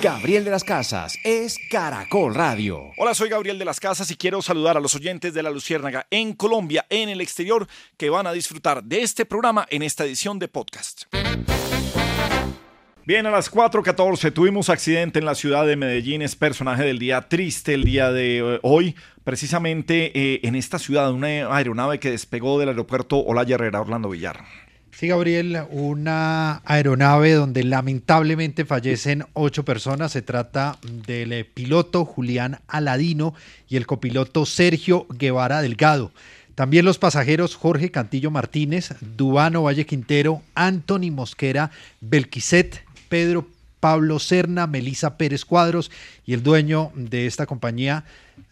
Gabriel de las Casas es Caracol Radio. Hola, soy Gabriel de las Casas y quiero saludar a los oyentes de La Luciérnaga en Colombia, en el exterior, que van a disfrutar de este programa en esta edición de podcast. Bien, a las 4.14 tuvimos accidente en la ciudad de Medellín, es personaje del día triste el día de eh, hoy, precisamente eh, en esta ciudad, una aeronave que despegó del aeropuerto Olaya Herrera Orlando Villar. Sí, Gabriel, una aeronave donde lamentablemente fallecen ocho personas. Se trata del eh, piloto Julián Aladino y el copiloto Sergio Guevara Delgado. También los pasajeros Jorge Cantillo Martínez, Dubano Valle Quintero, Anthony Mosquera, Belquiset, Pedro Pablo Serna, Melisa Pérez Cuadros y el dueño de esta compañía,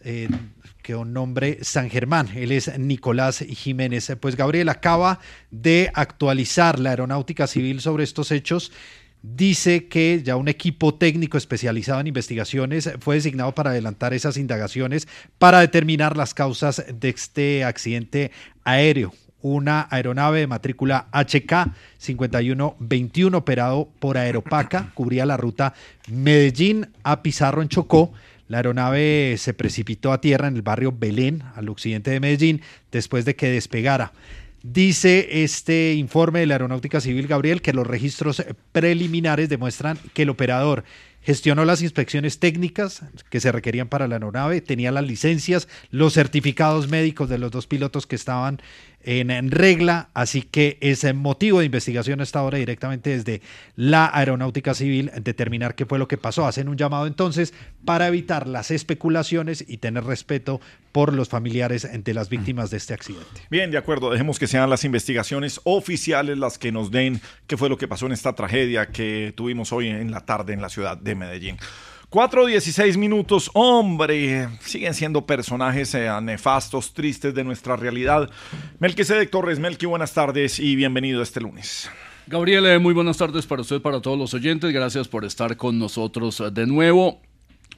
eh, que un nombre San Germán. Él es Nicolás Jiménez. Pues Gabriel acaba de actualizar la aeronáutica civil sobre estos hechos. Dice que ya un equipo técnico especializado en investigaciones fue designado para adelantar esas indagaciones para determinar las causas de este accidente aéreo una aeronave de matrícula HK 5121 operado por Aeropaca, cubría la ruta Medellín a Pizarro en Chocó. La aeronave se precipitó a tierra en el barrio Belén, al occidente de Medellín, después de que despegara. Dice este informe de la Aeronáutica Civil, Gabriel, que los registros preliminares demuestran que el operador gestionó las inspecciones técnicas que se requerían para la aeronave, tenía las licencias, los certificados médicos de los dos pilotos que estaban en, regla, así que es motivo de investigación hasta ahora directamente desde la Aeronáutica Civil determinar qué fue lo que pasó. Hacen un llamado entonces para evitar las especulaciones y tener respeto por los familiares de las víctimas de este accidente. Bien, de acuerdo, dejemos que sean las investigaciones oficiales las que nos den qué fue lo que pasó en esta tragedia que tuvimos hoy en la tarde en la ciudad de Medellín. 4.16 minutos, hombre, siguen siendo personajes eh, nefastos, tristes de nuestra realidad. Melquisedec Torres, Melqui, buenas tardes y bienvenido este lunes. Gabriel, eh, muy buenas tardes para usted, para todos los oyentes. Gracias por estar con nosotros eh, de nuevo.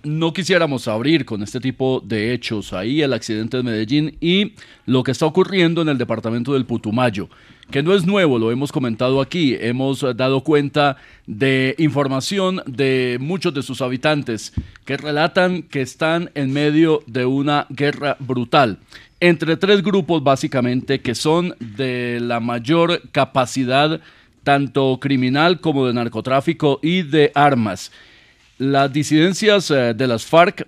No quisiéramos abrir con este tipo de hechos ahí, el accidente de Medellín y lo que está ocurriendo en el departamento del Putumayo que no es nuevo, lo hemos comentado aquí, hemos dado cuenta de información de muchos de sus habitantes que relatan que están en medio de una guerra brutal entre tres grupos básicamente que son de la mayor capacidad tanto criminal como de narcotráfico y de armas. Las disidencias eh, de las FARC,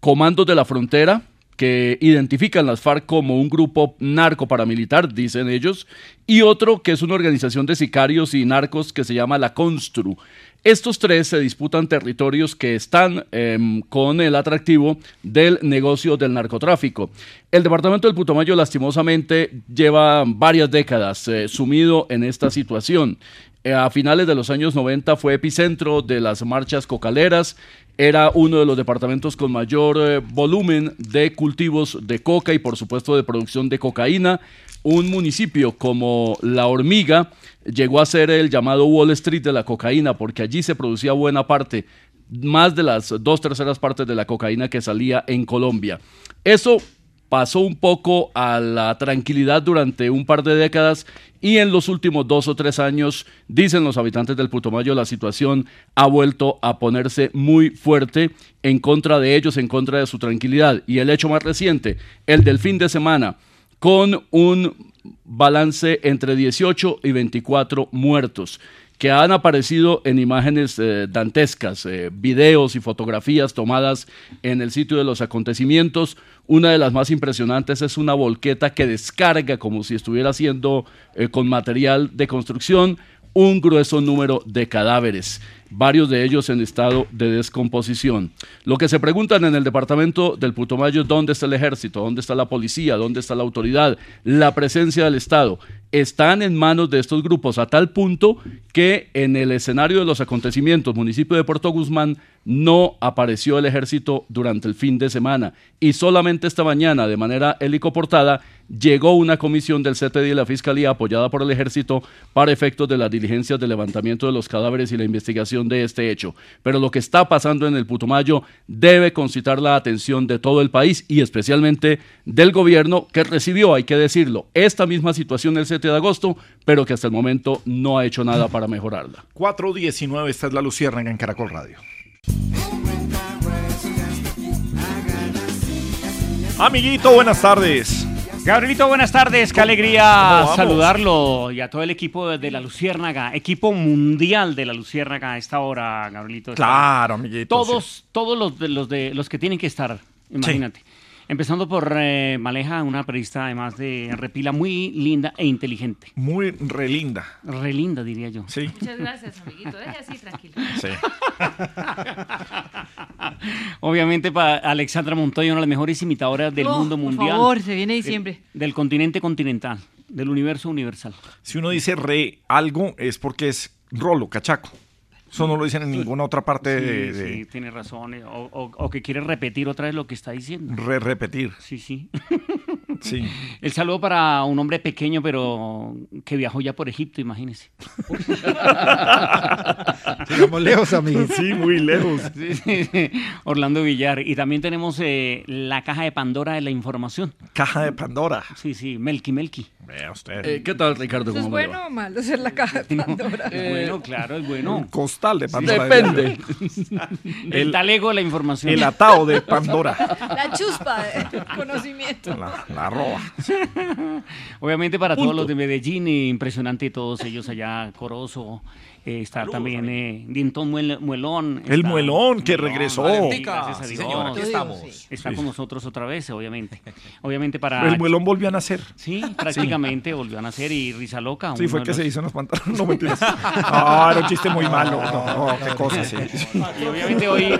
comandos de la frontera, que identifican las FARC como un grupo narco paramilitar, dicen ellos, y otro que es una organización de sicarios y narcos que se llama la Constru. Estos tres se disputan territorios que están em, con el atractivo del negocio del narcotráfico. El departamento del Putumayo lastimosamente lleva varias décadas eh, sumido en esta situación. Eh, a finales de los años 90 fue epicentro de las marchas cocaleras, era uno de los departamentos con mayor eh, volumen de cultivos de coca y por supuesto de producción de cocaína. Un municipio como La Hormiga llegó a ser el llamado Wall Street de la cocaína porque allí se producía buena parte, más de las dos terceras partes de la cocaína que salía en Colombia. Eso pasó un poco a la tranquilidad durante un par de décadas y en los últimos dos o tres años, dicen los habitantes del Putumayo, la situación ha vuelto a ponerse muy fuerte en contra de ellos, en contra de su tranquilidad. Y el hecho más reciente, el del fin de semana, con un balance entre 18 y 24 muertos que han aparecido en imágenes eh, dantescas, eh, videos y fotografías tomadas en el sitio de los acontecimientos. Una de las más impresionantes es una volqueta que descarga como si estuviera haciendo eh, con material de construcción un grueso número de cadáveres varios de ellos en estado de descomposición. Lo que se preguntan en el departamento del Putumayo es dónde está el ejército, dónde está la policía, dónde está la autoridad, la presencia del Estado. Están en manos de estos grupos a tal punto que en el escenario de los acontecimientos, municipio de Puerto Guzmán, no apareció el ejército durante el fin de semana y solamente esta mañana, de manera helicoportada, llegó una comisión del CTD y la Fiscalía apoyada por el ejército para efectos de las diligencias de levantamiento de los cadáveres y la investigación de este hecho. Pero lo que está pasando en el Putumayo debe concitar la atención de todo el país y especialmente del gobierno que recibió, hay que decirlo, esta misma situación el 7 de agosto, pero que hasta el momento no ha hecho nada para mejorarla. 419, esta es la Luciérnaga en Caracol Radio. Amiguito, buenas tardes. Gabrielito, buenas tardes. Qué ¿Cómo alegría saludarlo y a todo el equipo de la Luciérnaga, equipo mundial de la Luciérnaga a esta hora, Gabrielito. Claro, amiguito. Todos, todos los de, los de los que tienen que estar, imagínate. Empezando por eh, Maleja, una periodista además de repila muy linda e inteligente. Muy re linda. Re linda, diría yo. Sí. Muchas gracias, amiguito. Deje así, tranquilo. Sí. Obviamente para Alexandra Montoya, una de las mejores imitadoras del Oh, mundo por mundial. favor, se viene diciembre. Del, del continente continental, del universo universal. Si uno dice re algo es porque es rolo, cachaco. Eso no lo dicen en ninguna otra parte Sí, de, de sí, tiene razón. eh, O, o- o que quiere repetir otra vez lo que está diciendo. re repetir. Sí, sí. Sí. El saludo para un hombre pequeño, pero que viajó ya por Egipto, imagínese. Sigamos lejos, amigos. Sí, muy lejos. Sí, sí, sí. Orlando Villar. Y también tenemos eh, la caja de Pandora de la información. Caja de Pandora. Sí, sí, Melky Melky. Vea usted. Eh, ¿Qué tal, Ricardo? ¿Eso es ¿Cómo va? bueno o malo ser la caja de Pandora? Es bueno, claro, es bueno. Un costal de Pandora. Depende. El, talego de la información. El atado de Pandora. La chuspa de conocimiento. La, la roba. Obviamente para todos los de Medellín, impresionante todos ellos allá, Corozo, eh, está también eh, Dintón Muel- Muelón. El está- Muelón que regresó. Gracias a Sí, Dios. señor, aquí estamos. sí. Está con nosotros otra vez, obviamente. Obviamente para... El muelón volvió a nacer. Sí, prácticamente volvió a nacer y Risa Loca. Sí, fue que los- se hizo en los pantalones. No, mentiras. Ah, era un chiste muy malo. No, no, qué cosa, sí. Y obviamente hoy,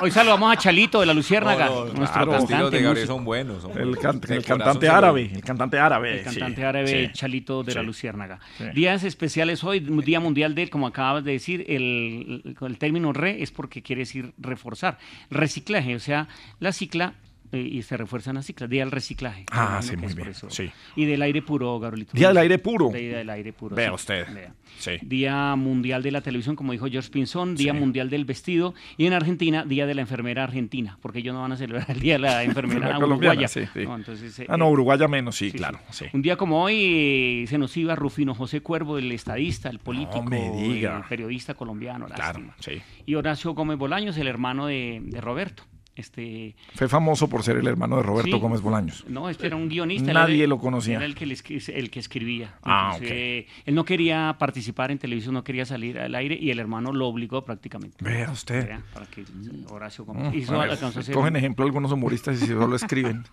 hoy saludamos a Chalito de la Luciérnaga, No, no, nuestro claro. Cantante, de Gabriel son buenos. son El, buenos. can- De el cantante árabe. El cantante árabe. el cantante árabe. Chalito de la. Luciérnaga. Días especiales hoy, Día Mundial de, como acabas de decir, el, el término re es porque quiere decir reforzar. Reciclaje, o sea, la cicla y se refuerzan las ciclas. Día del reciclaje. Ah, sí, muy bien, sí. Y del aire puro, Gabrielito. Día del aire puro. Día del aire puro. Vea sí. usted. Vea. Sí. Día Mundial de la Televisión, como dijo George Pinzón, Día. Mundial del Vestido y en Argentina, Día de la Enfermera Argentina, porque ellos no van a celebrar el Día de la Enfermera colombiana, Uruguaya. No, entonces, eh, Ah, no, Uruguaya menos, sí, claro. Un día como hoy eh, se nos iba Rufino José Cuervo, el estadista, el político, me diga. el periodista colombiano. Claro, sí. Y Horacio Gómez Bolaños, el hermano de, de Roberto. Este, Fue famoso por ser el hermano de Roberto Sí. Gómez Bolaños. no, este era un guionista. Nadie lo conocía. Era el que, el que escribía. Ah, Inclusive, Él no quería participar en televisión, no quería salir al aire y el hermano lo obligó prácticamente. Vea usted. Vea, Para que Horacio Gómez Mm, hizo- ver, cogen ejemplo algunos humoristas y solo escriben.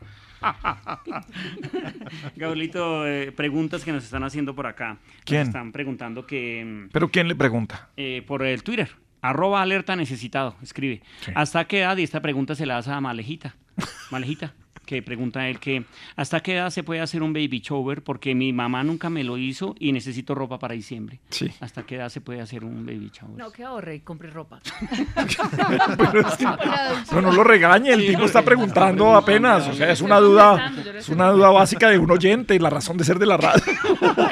Gabrielito, eh, preguntas que nos están haciendo por acá. Nos ¿Quién? están preguntando que mm, Pero ¿quién le pregunta? eh, por el Twitter. Arroba alerta necesitado, escribe. Sí. ¿Hasta qué edad? Y esta pregunta se la hace a Malejita. Malejita, que pregunta él que ¿hasta qué edad se puede hacer un baby shower? Porque mi mamá nunca me lo hizo y necesito ropa para diciembre. Sí. ¿Hasta qué edad se puede hacer un baby shower? No, que ahorre y compre ropa. No, no lo regañe, el tipo está preguntando apenas. O sea, es una duda, es una duda básica de un oyente, la razón de ser de la radio.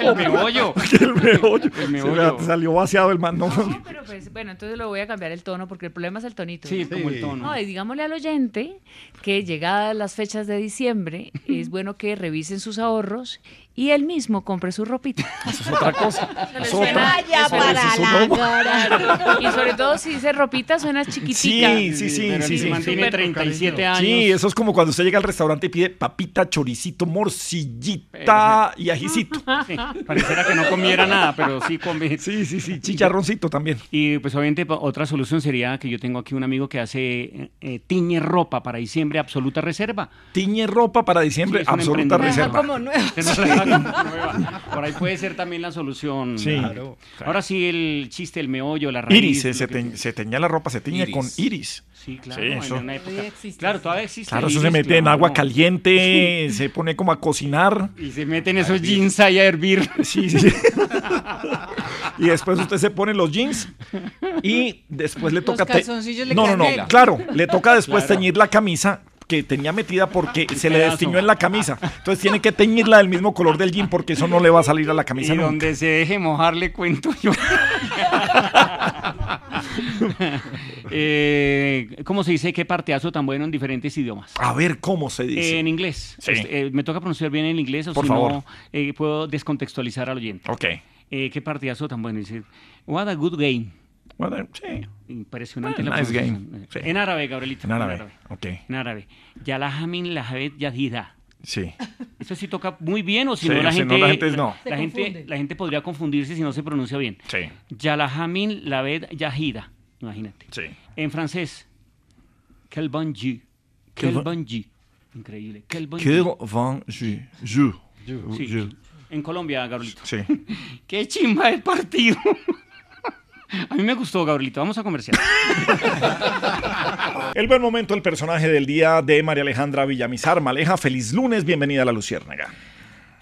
El meollo. el meollo. El meollo. me salió vaciado el mando. No, pero pues, bueno, entonces lo voy a cambiar el tono porque el problema es el tonito. Sí, como el tono. No, y digámosle al oyente que llegadas las fechas de diciembre es bueno que revisen sus ahorros y él mismo compre su ropita. Eso es otra cosa. Eso suena- otra. un- Claro. Y sobre todo si dice ropita suena chiquitica. Sí, sí, sí, Pero sí, sí. man tiene Súper 37 años. Sí, eso es como cuando usted llega al restaurante y pide papita, choricito, morcillita y ajicito. Sí, pareciera que no comiera nada, pero sí come. Sí, sí, sí, chicharroncito también. Y pues obviamente otra solución sería que yo tengo aquí un amigo que hace eh, eh, tiñe ropa para diciembre absoluta reserva. Tiñe ropa para Sí, diciembre, absoluta reserva. Como nuevo. Por ahí puede ser también la solución. Sí. Claro. Ahora sí el chiste, el meollo, la raíz. Iris, se, lo se que- teñ- se teñía la ropa, se teñía Iris. con iris. Sí, claro. Sí, en una época- Todavía existe, Claro, todavía existe. Claro, eso se mete en agua caliente, se pone como a cocinar. Y se meten esos jeans ahí a hervir. Sí, sí. sí. y después usted se pone los jeans y después le toca... te- calzoncillos le no, no, no, claro, le toca después Claro. teñir la camisa que tenía metida porque se le destiñó en la camisa. Entonces tiene que teñirla del mismo color del jean porque eso no le va a salir a la Y camisa nunca. donde se deje mojar le cuento yo. Eh, ¿Cómo se dice qué parteazo tan bueno en diferentes idiomas? A ver cómo se dice. En inglés. Sí. Este, eh, me toca pronunciar bien el inglés o Por si favor. no eh, puedo descontextualizar al oyente. Ok. Eh, qué partidazo tan bueno. Dice, what a good game. Bueno, sí. Impresionante la nice game. Sí. En árabe, Gabrielito. En árabe. En árabe. Yalahamin lahabet yadida. Sí. Eso sí toca muy bien o si Sí, no la gente no, la gente no. La gente la gente podría confundirse si no se pronuncia bien. Sí. Yalahamin lahabet yahida. Imagínate. Sí. En francés. Quel bon Dieu. Quel Quel bon- bon Dieu. Increíble. Quel. Sí. Je. En Colombia, Gabrielito. Sí. Qué chimba el partido. A mí me gustó, Gabrielito. Vamos a comercial. El buen momento, el personaje del día de María Alejandra Villamizar. Maleja, feliz lunes, bienvenida a La Luciérnaga.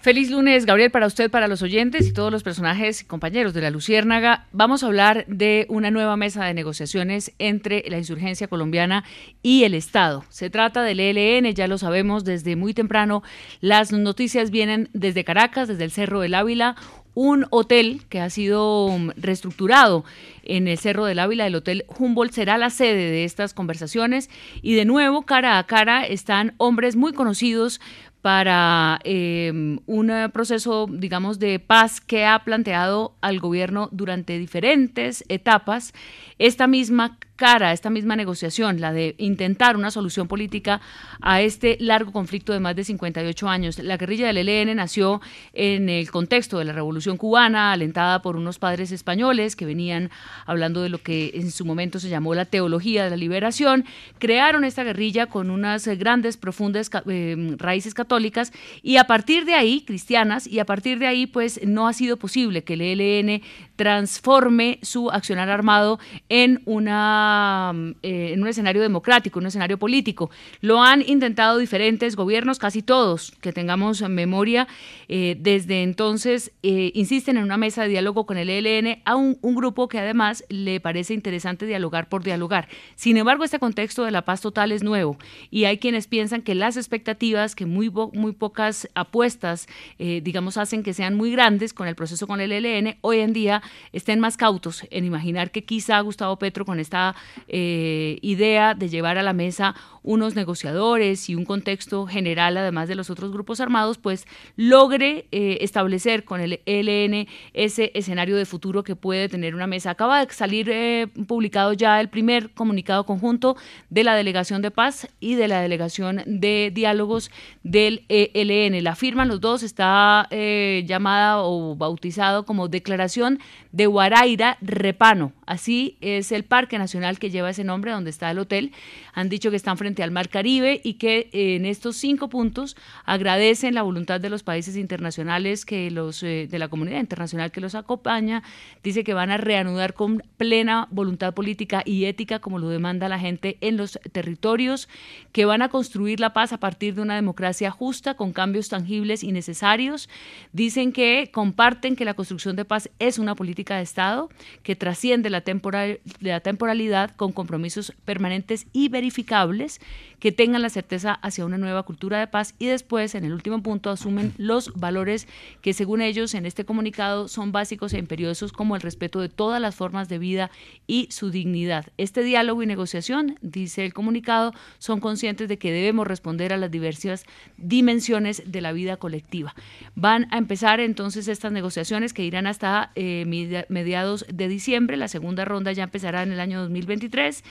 Feliz lunes, Gabriel, para usted, para los oyentes y todos los personajes y compañeros de la Luciérnaga. Vamos a hablar de una nueva mesa de negociaciones entre la insurgencia colombiana y el Estado. Se trata del ELN, ya lo sabemos desde muy temprano. Las noticias vienen desde Caracas, desde el Cerro del Ávila, un hotel que ha sido um, reestructurado en el Cerro del Ávila, el Hotel Humboldt, será la sede de estas conversaciones. Y de nuevo cara a cara están hombres muy conocidos para eh, un eh, proceso, digamos, de paz que ha planteado al gobierno durante diferentes etapas esta misma cara, esta misma negociación, la de intentar una solución política a este largo conflicto de más de 58 años. La guerrilla del ELN nació en el contexto de la Revolución cubana, alentada por unos padres españoles que venían hablando de lo que en su momento se llamó la teología de la liberación. Crearon esta guerrilla con unas grandes, profundas eh, raíces católicas y a partir de ahí, cristianas, y a partir de ahí, pues no ha sido posible que el ELN transforme su accionar armado en, una, eh, en un escenario democrático, un escenario político. Lo han intentado diferentes gobiernos, casi todos, que tengamos memoria. eh, desde entonces eh, insisten en una mesa de diálogo con el ELN a un, grupo que además le parece interesante dialogar por dialogar. Sin embargo, este contexto de la paz total es nuevo y hay quienes piensan que las expectativas, que muy, muy pocas apuestas, digamos, hacen que sean muy grandes con el proceso con el ELN, hoy en día estén más cautos en imaginar que quizá Gustavo Petro con esta eh, idea de llevar a la mesa unos negociadores y un contexto general, además de los otros grupos armados, pues logre eh, establecer con el ELN ese escenario de futuro que puede tener una mesa. Acaba de salir eh, publicado ya el primer comunicado conjunto de la Delegación de Paz y de la Delegación de Diálogos del ELN. La firman los dos, está eh, llamada o bautizado como Declaración de Guaraira Repano. Así es el Parque Nacional que lleva ese nombre, donde está el hotel. Han dicho que están frente al Mar Caribe y que eh, en estos cinco puntos agradecen la voluntad de los países internacionales que los eh, de la comunidad internacional que los acompaña. Dice que van a reanudar con plena voluntad política y ética, como lo demanda la gente en los territorios, que van a construir la paz a partir de una democracia justa con cambios tangibles y necesarios. Dicen que comparten que la construcción de paz es una política política de Estado que trasciende la, temporal, la temporalidad con compromisos permanentes y verificables que tengan la certeza hacia una nueva cultura de paz y después, en el último punto, asumen los valores que según ellos en este comunicado son básicos e imperiosos como el respeto de todas las formas de vida y su dignidad. Este diálogo y negociación, dice el comunicado, son conscientes de que debemos responder a las diversas dimensiones de la vida colectiva. Van a empezar entonces estas negociaciones que irán hasta eh, mediados de diciembre. La segunda ronda ya empezará en el año 2023.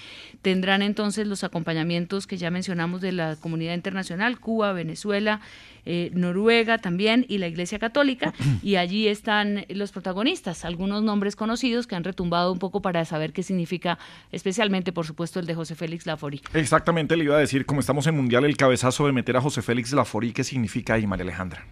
Tendrán entonces los acompañamientos que ya mencionamos de la comunidad internacional, Cuba, Venezuela, eh, Noruega también y la Iglesia Católica, y allí están los protagonistas, algunos nombres conocidos que han retumbado un poco para saber qué significa, especialmente, por supuesto, el de José Félix Lafori. Exactamente, le iba a decir, como estamos en Mundial, el cabezazo de meter a José Félix Lafori, ¿qué significa ahí, María Alejandra?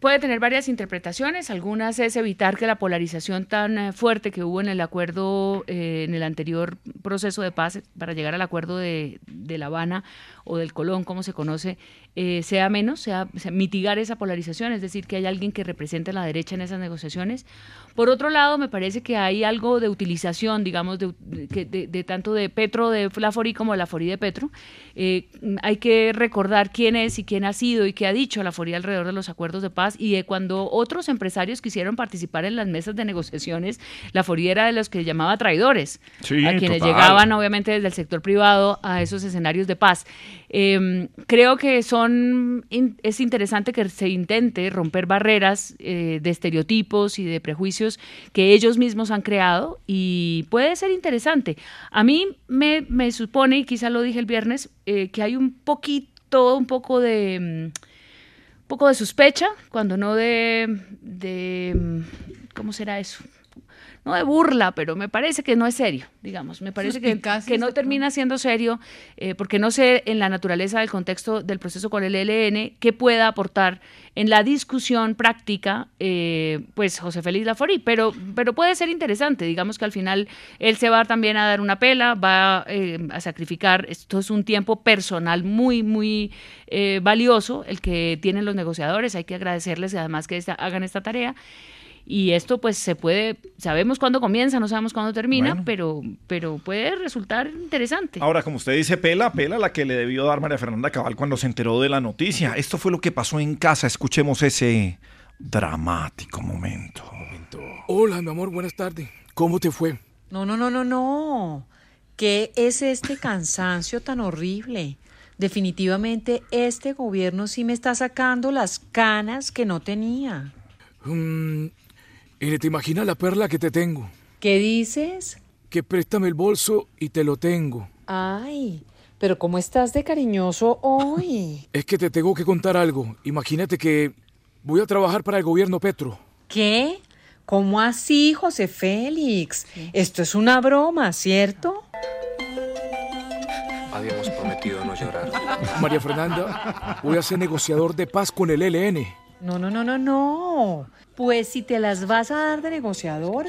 Puede tener varias interpretaciones, algunas es evitar que la polarización tan eh, fuerte que hubo en el acuerdo, eh, en el anterior proceso de paz para llegar al acuerdo de, de La Habana o del Colón, como se conoce, eh, sea menos, sea, mitigar esa polarización, es decir, que haya alguien que represente a la derecha en esas negociaciones. Por otro lado, me parece que hay algo de utilización, digamos, de, de, tanto de Petro, de Lafori, como de Lafori de Petro. Hay que recordar quién es y quién ha sido y qué ha dicho Lafori alrededor de los acuerdos de paz y de cuando otros empresarios quisieron participar en las mesas de negociaciones, Lafori era de los que llamaba traidores, a quienes llegaban obviamente desde el sector privado a esos escenarios de paz. Em, creo que son es interesante que se intente romper barreras eh, de estereotipos y de prejuicios que ellos mismos han creado y puede ser interesante. A mí me, me supone, y quizá lo dije el viernes, eh, que hay un poquito, un poco de... un poco de sospecha, cuando no de, de ¿cómo será eso? No de burla, pero me parece que no es serio, digamos, me parece que, que no termina siendo serio, eh, porque no sé en la naturaleza del contexto del proceso con el ELN qué pueda aportar en la discusión práctica, eh, pues José Félix Lafori, pero, pero puede ser interesante, digamos que al final él se va también a dar una pela, va eh, a sacrificar, esto es un tiempo personal muy, muy valioso el que tienen los negociadores, hay que agradecerles además que hagan esta tarea. Y esto pues se puede, sabemos cuándo comienza, no sabemos cuándo termina, pero, pero puede resultar interesante. Ahora, como usted dice, pela, pela la que le debió dar María Fernanda Cabal cuando se enteró de la noticia. Esto fue lo que pasó en casa. Escuchemos ese dramático momento. Hola, mi amor, buenas tardes. ¿Cómo te fue? No, no, no, no, no. ¿Qué es este cansancio tan horrible? Definitivamente este gobierno sí me está sacando las canas que no tenía. Mm, y te imaginas la perla que te tengo. ¿Qué dices? Que préstame el bolso y te lo tengo. Ay, pero ¿cómo estás de cariñoso hoy? Es que te tengo que contar algo. Imagínate que voy a trabajar para el gobierno Petro. ¿Qué? ¿Cómo así, José Félix? Esto es una broma, ¿cierto? Habíamos prometido no llorar. María Fernanda, voy a ser negociador de paz con el LN. No, no, no, no, no. Pues si te las vas a dar de negociador,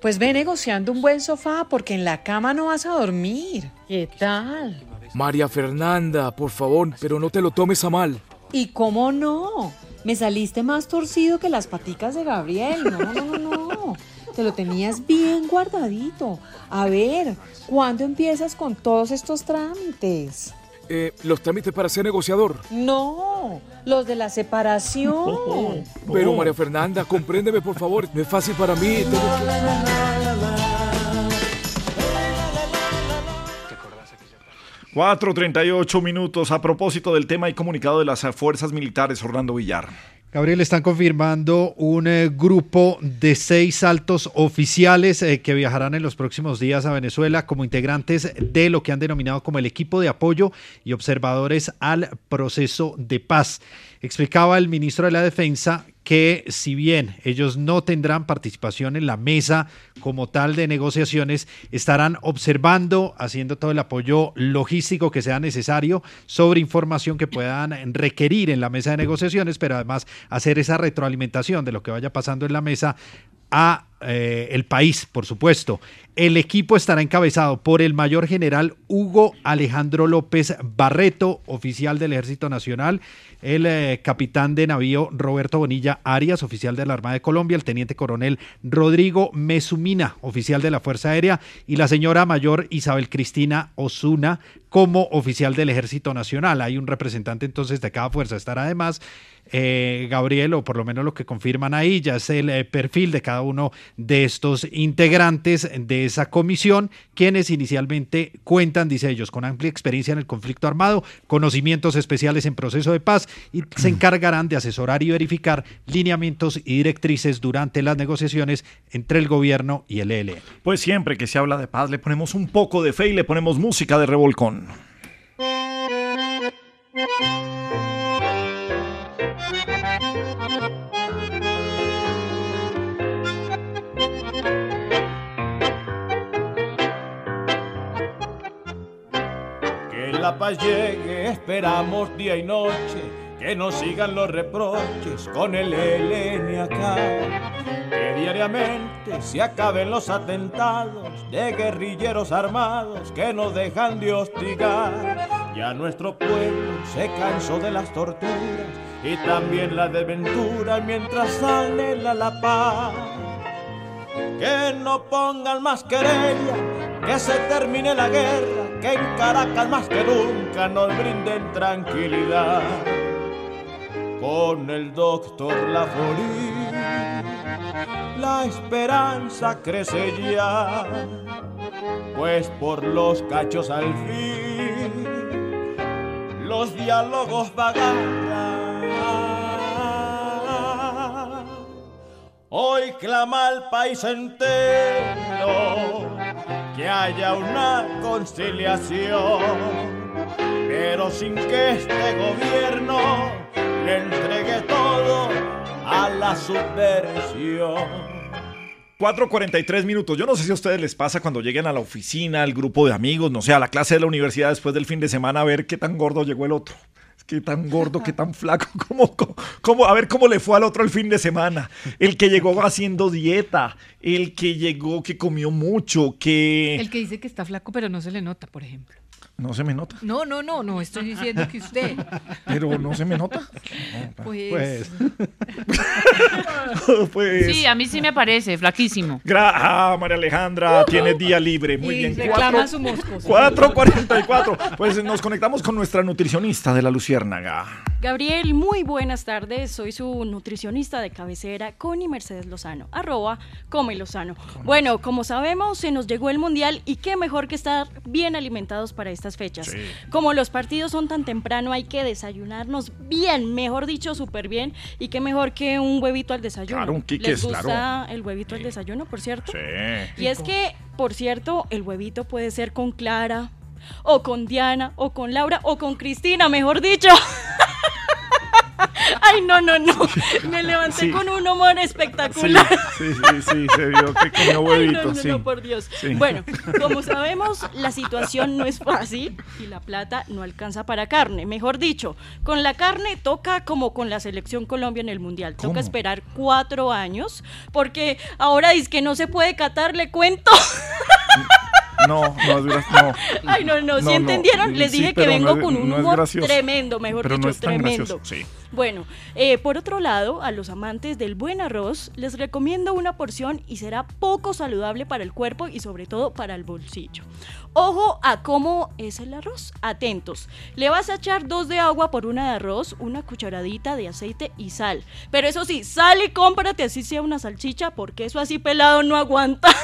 pues ve negociando un buen sofá porque en la cama no vas a dormir. ¿Qué tal? María Fernanda, por favor, pero no te lo tomes a mal. ¿Y cómo no? Me saliste más torcido que las paticas de Gabriel. No, no, no, no. Te lo tenías bien guardadito. A ver, ¿cuándo empiezas con todos estos trámites? Eh, los trámites para ser negociador. No, los de la separación. Pero María Fernanda, compréndeme por favor, no es fácil para mí. 4.38 minutos a propósito del tema y comunicado de las fuerzas militares, Orlando Villar. Gabriel, están confirmando un eh, grupo de seis altos oficiales eh, que viajarán en los próximos días a Venezuela como integrantes de lo que han denominado como el equipo de apoyo y observadores al proceso de paz. Explicaba el ministro de la Defensa que si bien ellos no tendrán participación en la mesa como tal de negociaciones, estarán observando, haciendo todo el apoyo logístico que sea necesario sobre información que puedan requerir en la mesa de negociaciones, pero además hacer esa retroalimentación de lo que vaya pasando en la mesa a eh, el país, por supuesto. El equipo estará encabezado por el mayor general Hugo Alejandro López Barreto, oficial del Ejército Nacional, el eh, capitán de navío Roberto Bonilla Arias, oficial de la Armada de Colombia, el teniente coronel Rodrigo Mesumina, oficial de la Fuerza Aérea, y la señora mayor Isabel Cristina Osuna como oficial del Ejército Nacional. Hay un representante entonces de cada fuerza. Estará además eh, Gabriel, o por lo menos lo que confirman ahí, ya es el eh, perfil de cada uno de estos integrantes de esa comisión, quienes inicialmente cuentan, dice ellos, con amplia experiencia en el conflicto armado, conocimientos especiales en proceso de paz y se encargarán de asesorar y verificar lineamientos y directrices durante las negociaciones entre el gobierno y el ELN. Pues siempre que se habla de paz le ponemos un poco de fe y le ponemos música de revolcón. La paz llegue, esperamos día y noche, que no sigan los reproches con el ELN acá. Que diariamente se acaben los atentados de guerrilleros armados que nos dejan de hostigar. Ya nuestro pueblo se cansó de las torturas y también la desventura mientras sale la paz. Que no pongan más querella, que se termine la guerra, que en Caracas más que nunca nos brinden tranquilidad. Con el doctor Laforí, la esperanza crece ya, pues por los cachos al fin los diálogos vagan. Hoy clama el país entero que haya una conciliación, pero sin que este gobierno le entregue todo a la subversión. 4.43 minutos. Yo no sé si a ustedes les pasa cuando lleguen a la oficina, al grupo de amigos, no sé, a la clase de la universidad después del fin de semana, a ver qué tan gordo llegó el otro. Que tan gordo, qué tan flaco, cómo, cómo, cómo- a ver cómo le fue al otro el fin de semana. El que llegó haciendo dieta, el que llegó que comió mucho, que... El que dice que está flaco, pero no se le nota, por ejemplo. No se me nota, No, no, no, no estoy diciendo que usted. pero no se me nota. Pues. pues... Sí, a mí sí me parece, flaquísimo. Gra- ah, María Alejandra, tiene día libre. Muy Y bien. reclama Cuatro- su moscos. 4.44. Pues nos conectamos con nuestra nutricionista de la Luciérnaga. Gabriel, muy buenas tardes. Soy su nutricionista de cabecera, Connie Mercedes Lozano, arroba Come Lozano. Bueno, como sabemos, se nos llegó el Mundial y qué mejor que estar bien alimentados para estas fechas. Sí. Como los partidos son tan temprano, hay que desayunarnos bien, mejor dicho, súper bien. Y qué mejor que un huevito al desayuno. Claro, un ¿Les gusta claro. el huevito al desayuno, por cierto? Sí. Y es que, por cierto, el huevito puede ser con Clara, o con Diana, o con Laura, o con Cristina, mejor dicho. Ay, no, no, no. Me levanté Sí. con un humor espectacular. sí, sí, sí, se vio que comió Ay, huevito. no, no, sí. no, por Dios. Bueno, como sabemos, la situación no es fácil y la plata no alcanza para carne. Mejor dicho, con la carne toca como con la selección Colombia en el Mundial. ¿Cómo? Toca esperar cuatro años porque ahora dice que no se puede catar, le cuento. No, no es gracioso. No. Ay, no, no, No, ¿sí entendieron? Les Sí, dije que vengo es- con un humor tremendo, mejor Pero no dicho, es tan tremendo. gracioso, sí. Bueno, eh, por otro lado, a los amantes del buen arroz les recomiendo una porción y será poco saludable para el cuerpo y sobre todo para el bolsillo. Ojo a cómo es el arroz. Atentos. Le vas a echar dos de agua por una de arroz, una cucharadita de aceite y sal. Pero eso sí, sal y cómprate así sea una salchicha porque eso así pelado no aguanta.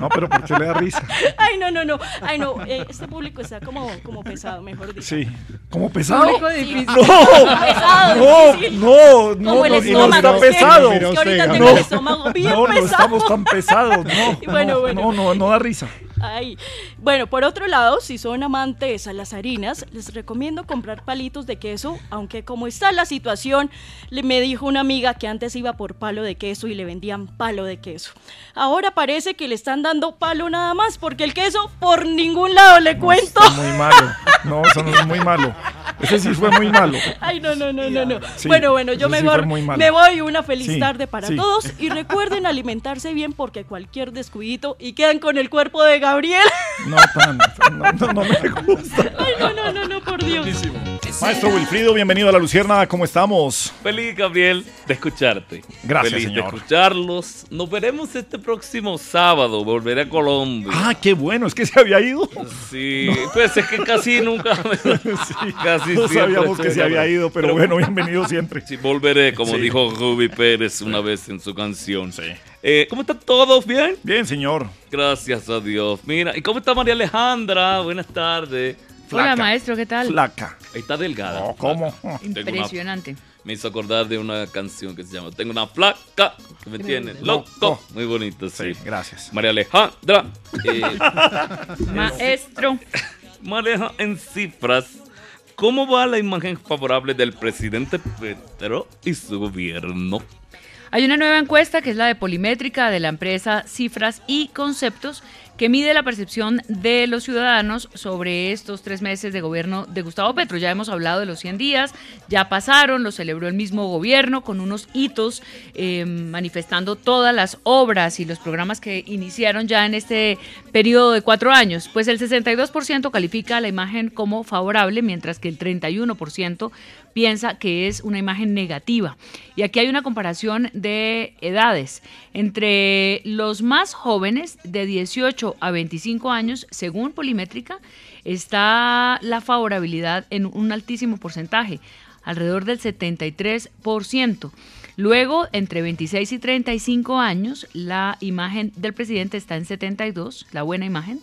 No, pero ¿por qué le da risa? Ay, no, no, no. Ay, no. eh, este público está como, como pesado, mejor dicho. Sí. ¿Cómo pesado? Público difícil. No, Pesado, no, difícil. no, no, Como el no, no está es que- pesado. es que ahorita tengo no, el estómago bien no, no pesado. estamos tan pesados, no. Bueno, no, bueno. no, no, no da risa. Ay. Bueno, por otro lado, si son amantes a las harinas, les recomiendo comprar palitos de queso, aunque como está la situación, le me dijo una amiga que antes iba por palo de queso y le vendían palo de queso. Ahora parece que le están dando palo nada más, porque el queso por ningún lado le cuento. Muy malo. No, eso no es muy malo. Ese sí fue muy malo. Ay, no, no, no, no, no. Sí, bueno, bueno, yo sí mejor malo. me voy. Una feliz Sí, tarde para sí. todos. Y recuerden alimentarse bien porque cualquier descuidito y quedan con el cuerpo de Gabriel. No tan, no, no, no me gusta. Ay, no, no, no, no, por Dios. Maestro Wilfrido, bienvenido a La Lucierna, ¿cómo estamos? Feliz, Gabriel, de escucharte. Gracias, Feliz señor. de escucharlos. Nos veremos este próximo sábado. Volveré a Colombia. Ah, qué bueno, es que se había ido. Sí, pues es que casi nunca. casi No sabíamos que se había ido, pero bueno, bienvenido siempre. Sí, volveré, como Sí. dijo Ruby Pérez una vez en su canción. Eh, ¿Cómo están todos? ¿Bien? Bien, señor. Gracias a Dios. Mira, ¿y cómo está María Alejandra? Buenas tardes. Hola, maestro, ¿qué tal? Flaca. Ahí está delgada. Oh, ¿cómo? Una- Impresionante. me hizo acordar de una canción que se llama Tengo una flaca que me tiene loco. Muy bonito, sí. gracias. María Alejandra. eh, Maestro. Maneja en cifras. ¿Cómo va la imagen favorable del presidente Petro y su gobierno? Hay una nueva encuesta que es la de Polimétrica de la empresa Cifras y Conceptos que mide la percepción de los ciudadanos sobre estos tres meses de gobierno de Gustavo Petro. Ya hemos hablado de los 100 días, ya pasaron, lo celebró el mismo gobierno con unos hitos eh, manifestando todas las obras y los programas que iniciaron ya en este periodo de cuatro años. Pues el 62% califica la imagen como favorable, mientras que el 31% piensa que es una imagen negativa. Y aquí hay una comparación de edades. Entre los más jóvenes, de 18 a 25 años, según Polimétrica, está la favorabilidad en un altísimo porcentaje, alrededor del 73%. Luego, entre 26 y 35 años, la imagen del presidente está en 72, la buena imagen.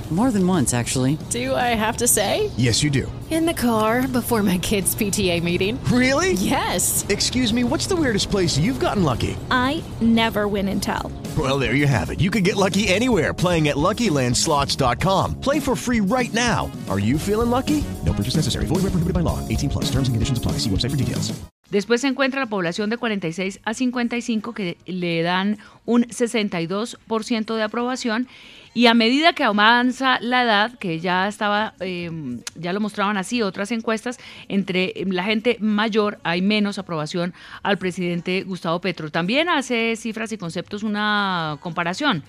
More than once, actually. Do I have to say? Yes, you do. In the car before my kids' PTA meeting. Really? Yes. Excuse me, what's the weirdest place you've gotten lucky? I never win and tell. Well, there you have it. You can get lucky anywhere playing at LuckyLandSlots.com. Play for free right now. Are you feeling lucky? No purchase necessary. Void where prohibited by law. 18 plus. Terms and conditions apply. See website for details. Después se encuentra la población de 46 a 55 que le dan un 62% de aprobación y a medida que avanza la edad, que ya estaba, eh, ya lo mostraban así otras encuestas, entre la gente mayor hay menos aprobación al presidente Gustavo Petro. También hace cifras y conceptos una comparación.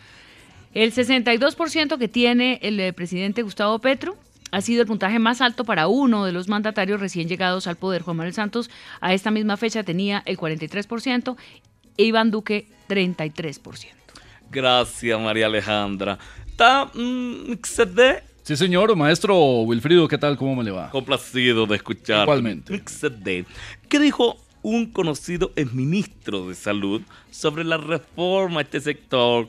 El 62% que tiene el eh, presidente Gustavo Petro ha sido el puntaje más alto para uno de los mandatarios recién llegados al poder. Juan Manuel Santos a esta misma fecha tenía el 43% e Iván Duque 33%. Gracias, María Alejandra. ¿Está mm, XD? Sí, señor, maestro Wilfrido, ¿qué tal? ¿Cómo me le va? Complacido de escuchar. Igualmente. XD. ¿Qué dijo un conocido ministro de Salud sobre la reforma a este sector?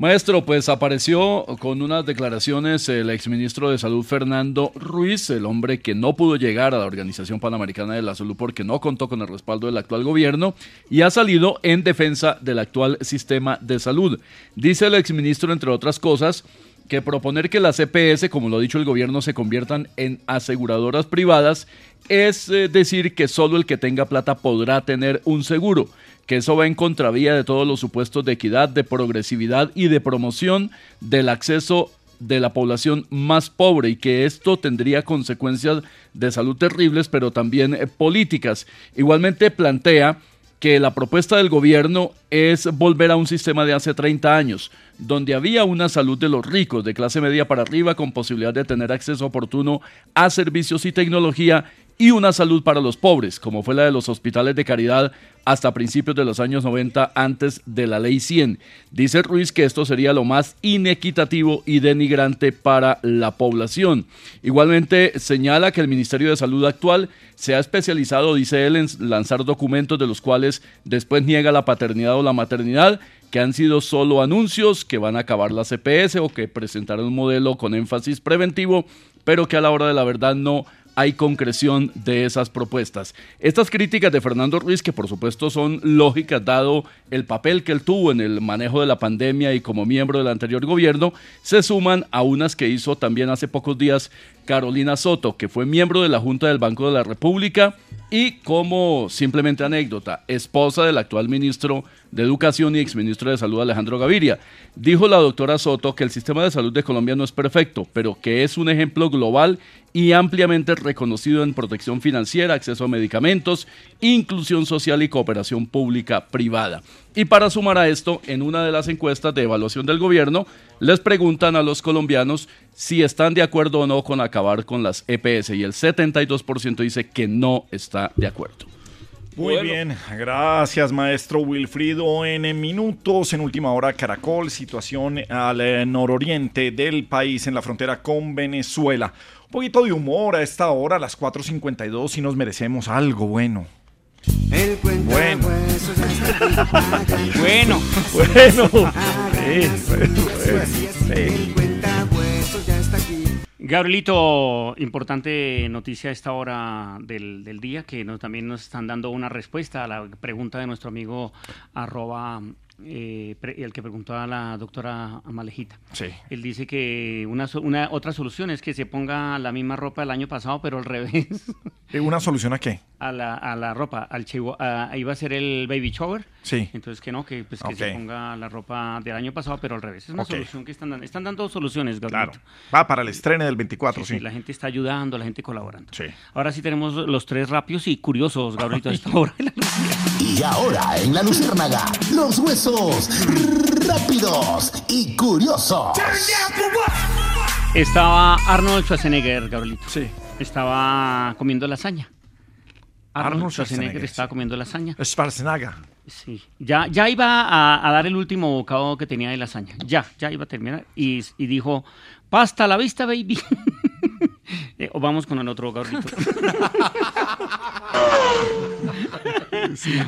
Maestro, pues apareció con unas declaraciones el exministro de Salud Fernando Ruiz, el hombre que no pudo llegar a la Organización Panamericana de la Salud porque no contó con el respaldo del actual gobierno y ha salido en defensa del actual sistema de salud. Dice el exministro, entre otras cosas, que proponer que las EPS, como lo ha dicho el gobierno, se conviertan en aseguradoras privadas es eh, decir que solo el que tenga plata podrá tener un seguro, que eso va en contravía de todos los supuestos de equidad, de progresividad y de promoción del acceso de la población más pobre y que esto tendría consecuencias de salud terribles, pero también eh, políticas. Igualmente plantea que la propuesta del gobierno es volver a un sistema de hace 30 años, donde había una salud de los ricos, de clase media para arriba, con posibilidad de tener acceso oportuno a servicios y tecnología, y una salud para los pobres, como fue la de los hospitales de caridad hasta principios de los años 90 antes de la ley 100. Dice Ruiz que esto sería lo más inequitativo y denigrante para la población. Igualmente señala que el Ministerio de Salud actual se ha especializado, dice él, en lanzar documentos de los cuales después niega la paternidad o la maternidad que han sido solo anuncios, que van a acabar la CPS o que presentaron un modelo con énfasis preventivo, pero que a la hora de la verdad no hay concreción de esas propuestas. Estas críticas de Fernando Ruiz, que por supuesto son lógicas dado el papel que él tuvo en el manejo de la pandemia y como miembro del anterior gobierno, se suman a unas que hizo también hace pocos días Carolina Soto, que fue miembro de la Junta del Banco de la República y como simplemente anécdota, esposa del actual ministro de Educación y exministro de Salud Alejandro Gaviria. Dijo la doctora Soto que el sistema de salud de Colombia no es perfecto, pero que es un ejemplo global y ampliamente reconocido en protección financiera, acceso a medicamentos, inclusión social y cooperación pública privada. Y para sumar a esto, en una de las encuestas de evaluación del gobierno, les preguntan a los colombianos si están de acuerdo o no con acabar con las EPS y el 72% dice que no está de acuerdo. Muy bien, gracias maestro Wilfrido. En minutos, en última hora, Caracol, situación al eh, nororiente del país, en la frontera con Venezuela. Un poquito de humor a esta hora, a las 4.52, si nos merecemos algo bueno. Bueno. Bueno. Bueno. Sí, sí, Gabrielito, importante noticia a esta hora del, del día, que nos, también nos están dando una respuesta a la pregunta de nuestro amigo arroba eh, pre- el que preguntó a la doctora Amalejita. Sí. Él dice que una, otra solución es que se ponga la misma ropa del año pasado, pero al revés. Eh, ¿Una solución a qué? a la, a la ropa, al chivo, a- iba a ser el baby shower. Sí. Entonces que no, que, pues, que se ponga la ropa del año pasado, pero al revés. Es una solución que están dando. Están dando soluciones, Claro. Gabrielito. Va para el estreno del 24, Sí, sí. sí, la gente está ayudando, la gente colaborando. Sí. Ahora sí tenemos los tres rápidos y curiosos, Gabrielito, a esta hora. Y ahora en la Luciérnaga, los huesos rápidos y curiosos. Estaba Arnold Schwarzenegger, Gabrielito. Sí. Estaba comiendo lasaña. Arnold, Arnold Schwarzenegger, Schwarzenegger, estaba comiendo lasaña. Schwarzenegger. Sí. Ya, ya iba a, a dar el último bocado que tenía de lasaña. Ya, ya iba a terminar. Y, y dijo, pasta a la vista, baby. Eh, o vamos con el otro, Gabrielito.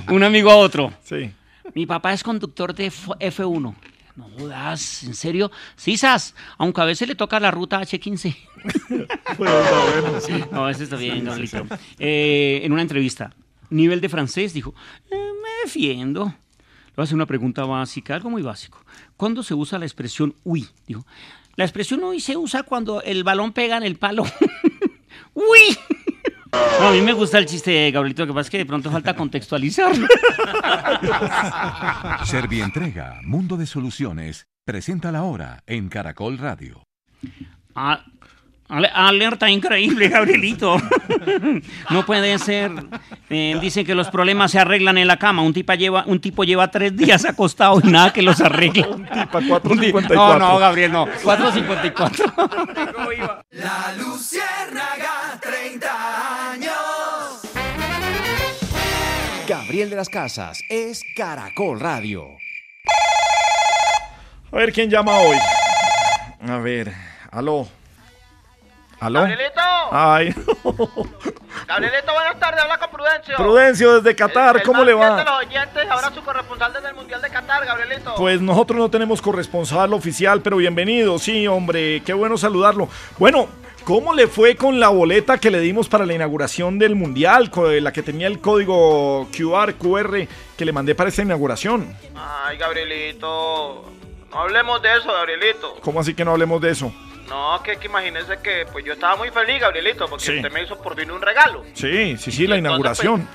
Un amigo a otro. Sí. Mi papá es conductor de F- F1. No jodas, ¿en serio? Sí, sas, aunque a veces le toca la ruta H15. No, ese está bien, Sí, sí. Eh, en una entrevista, nivel de francés, dijo, "Eh, me defiendo. Le voy a hacer una pregunta básica, algo muy básico. ¿Cuándo se usa la expresión uy? Dijo, la expresión uy se usa cuando el balón pega en el palo. ¡Uy! No, a mí me gusta el chiste, Gabrielito, lo que pasa es que de pronto falta contextualizar. Servientrega, Mundo de Soluciones, presenta la hora en Caracol Radio. Ah, alerta increíble, Gabrielito. No puede ser. Eh, dicen que los problemas se arreglan en la cama. Un, tipo lleva, un tipo lleva tres días acostado y nada que los arregla. Un tipo 454. No, no, Gabriel, no. 454. La Luciérnaga, 30 años. Gabriel de las Casas es Caracol Radio. A ver quién llama hoy. A ver, aló. ¿Aló? Gabrielito. Ay, Gabrielito, buenas tardes, habla con Prudencio. Prudencio desde Qatar, El- el ¿cómo le de va? los oyentes, ahora su corresponsal desde el Mundial de Qatar, Gabrielito. Pues nosotros no tenemos corresponsal oficial, pero bienvenido, sí, hombre, qué bueno saludarlo. Bueno, ¿cómo le fue con la boleta que le dimos para la inauguración del Mundial? co- La que tenía el código QR, QR que le mandé para esta inauguración. Ay, Gabrielito, no hablemos de eso, Gabrielito. ¿Cómo así que no hablemos de eso? No, que, que imagínese que pues yo estaba muy feliz, Gabrielito, porque Sí. usted me hizo por fin un regalo. Sí, sí, sí, la inauguración.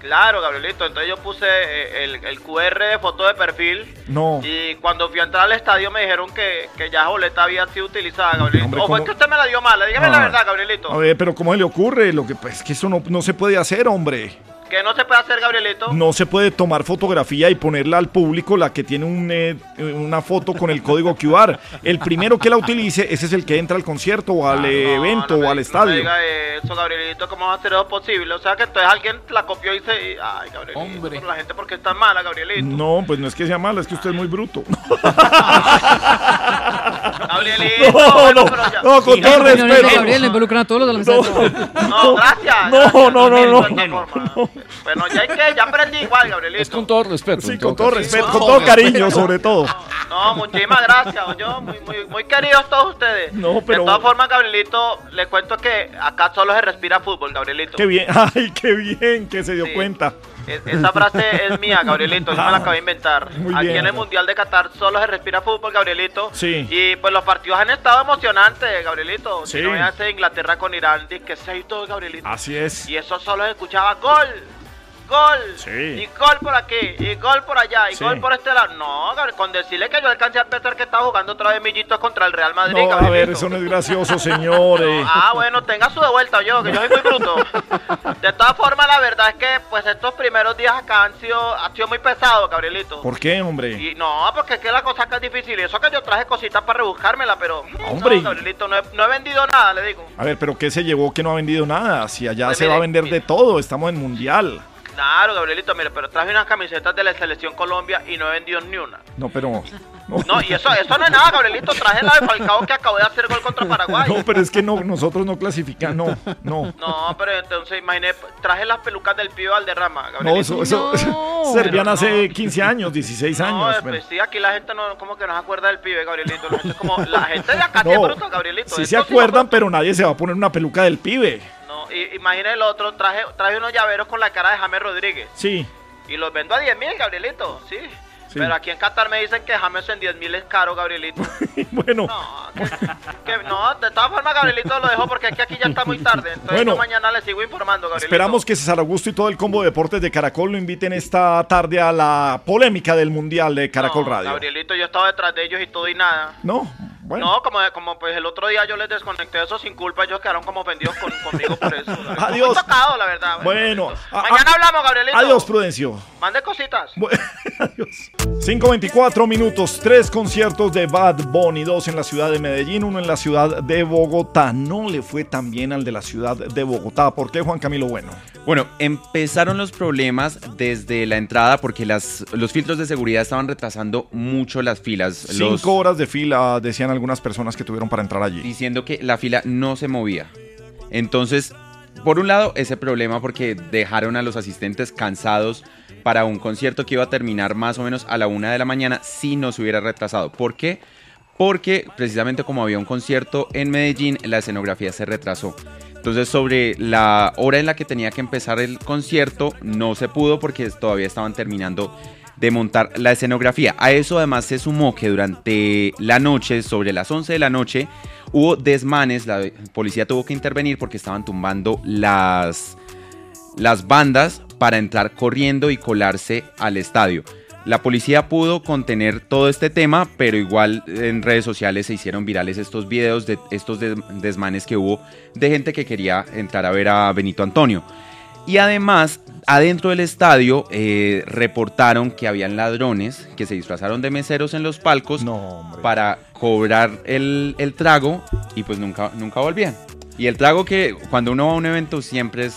Claro, Gabrielito, entonces yo puse eh, el, el QR de foto de perfil No. y cuando fui a entrar al estadio me dijeron que, que ya boleta había sido utilizada, Gabrielito. Hombre, o fue que usted me la dio mala, dígame Ah. la verdad, Gabrielito. A ver, pero ¿cómo se le ocurre? Lo que pues que eso no, no se puede hacer, hombre. ¿Qué no se puede hacer, Gabrielito? No se puede tomar fotografía y ponerla al público la que tiene un, eh, una foto con el código QR. El primero que la utilice, ese es el que entra al concierto o al eh, evento o al No me estadio. diga eso, Gabrielito, ¿cómo va a ser eso posible? O sea, que entonces alguien la copió y se... Ay, Gabrielito, Hombre. la gente porque es tan mala, Gabrielito. No, pues no es que sea malo, es que usted es muy bruto. Gabrielito, No, bueno, no, pero ya- no, con todo respeto. Gabriel, le involucran a todos los de la mesa. No, gracias. No, no, no, no. Bueno, ya hay que, ya aprendí igual, Gabrielito. Es con todo respeto. Sí, con todo respeto, con todo cariño, sobre todo. No, muchísimas gracias. Yo, muy, muy, muy queridos todos ustedes. No, pero- De todas formas, Gabrielito, le cuento que acá solo se respira fútbol, Gabrielito. Qué bien, ay, qué bien que se dio cuenta. Es- Esa frase es mía, Gabrielito, yo me la acabo de inventar. Muy Aquí bien. en el Mundial de Qatar solo se respira fútbol, Gabrielito. Sí. Y pues los partidos han estado emocionantes, Gabrielito. Sí. Si no Inglaterra con Irán, que 6-2, Gabrielito. Así es. Y eso solo se escuchaba gol, gol, Sí. y gol por aquí, y gol por allá, y Sí. gol por este lado. No, Gabriel, con decirle que yo alcancé a pensar que estaba jugando otra vez Millitos contra el Real Madrid, No, a ver, eso no es gracioso, señores. Ah, bueno, tenga su de vuelta yo, que yo soy muy bruto. De todas formas, la verdad es que pues estos primeros días acá han sido, ha sido muy pesado, Gabrielito. ¿Por qué, hombre? Y no, porque es que la cosa acá es difícil. Y eso que yo traje cositas para rebuscármela, pero. Hombre. No, Gabrielito, no he, no he vendido nada, le digo. A ver, pero ¿qué se llevó que no ha vendido nada? Si allá Pues se mire, va a vender de todo, estamos en mundial. Claro, Gabrielito, mire, pero traje unas camisetas de la Selección Colombia y no he vendido ni una. No, pero. No, y eso, eso no es nada, Gabrielito. Traje la de Falcao que acabó de hacer gol contra Paraguay. No, pero es que no, nosotros no clasificamos, no, no. No, pero entonces imaginé, traje las pelucas del pibe Valderrama, No, Gabrielito. eso, eso servían hace 15 años, 16 No, años. pero- pues sí, aquí la gente no, como que no se acuerda del pibe, Gabrielito. La gente, como, la gente de acá No, es bruta, Gabrielito. sí Esto se acuerdan, pero nadie se va a poner una peluca del pibe. No, y, imagine el otro, traje, traje unos llaveros con la cara de James Rodríguez. Sí. Y los vendo a 10 mil, Gabrielito, sí. Sí. Pero aquí en Qatar me dicen que James en 10 mil es caro, Gabrielito. bueno. Que no, de todas formas, Gabrielito lo dejo porque es que aquí ya está muy tarde. Entonces Bueno. yo mañana le sigo informando, Gabrielito. Esperamos que César Augusto y todo el combo de deportes de Caracol lo inviten esta tarde a la polémica del Mundial de Caracol No, Radio. Gabrielito, yo estaba detrás de ellos y todo y nada. No, bueno. No, como, como pues el otro día yo les desconecté eso sin culpa, ellos quedaron como ofendidos con- conmigo por eso. Adiós. Muy tocado, la verdad. Bueno, a- Mañana a- hablamos, Gabrielito. Adiós, Prudencio. Mande cositas. 5.24 minutos, tres conciertos de Bad Bunny, dos en la ciudad de Medellín, uno en la ciudad de Bogotá. No le fue tan bien al de la ciudad de Bogotá. ¿Por qué, Juan Camilo Bueno? Bueno, empezaron los problemas desde la entrada porque las, los filtros de seguridad estaban retrasando mucho las filas. Los- Cinco horas de fila, decían algunas personas que tuvieron para entrar allí. diciendo que la fila no se movía. Entonces, por un lado, ese problema porque dejaron a los asistentes cansados para un concierto que iba a terminar más o menos a la una de la mañana si no se hubiera retrasado. ¿Por qué? Porque precisamente como había un concierto en Medellín, la escenografía se retrasó. Entonces, sobre la hora en la que tenía que empezar el concierto, no se pudo porque todavía estaban terminando de montar la escenografía. A eso además se sumó que durante la noche, sobre las 11 de la noche, hubo desmanes, la policía tuvo que intervenir porque estaban tumbando las, las bandas para entrar corriendo y colarse al estadio. La policía pudo contener todo este tema, pero igual en redes sociales se hicieron virales estos videos de estos des- desmanes que hubo de gente que quería entrar a ver a Benito Antonio. Y además, adentro del estadio eh, reportaron que habían ladrones que se disfrazaron de meseros en los palcos para cobrar el, el trago y pues nunca, nunca volvían. Y el trago que cuando uno va a un evento siempre es,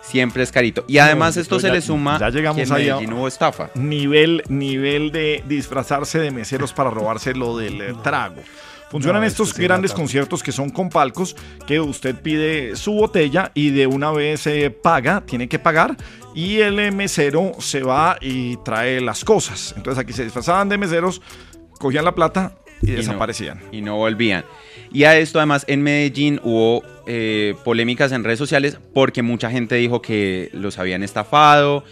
siempre es carito. Y además No, esto se le suma ya llegamos que en Medellín hubo estafa. Nivel, nivel de disfrazarse de meseros para robarse lo del trago. Funcionan No, estos sí grandes mata. conciertos que son con palcos, que usted pide su botella y de una vez eh, paga, tiene que pagar, y el mesero se va y trae las cosas. Entonces aquí se disfrazaban de meseros, cogían la plata y, desaparecían. y no volvían. Y a esto además en Medellín hubo eh, polémicas en redes sociales porque mucha gente dijo que los habían estafado.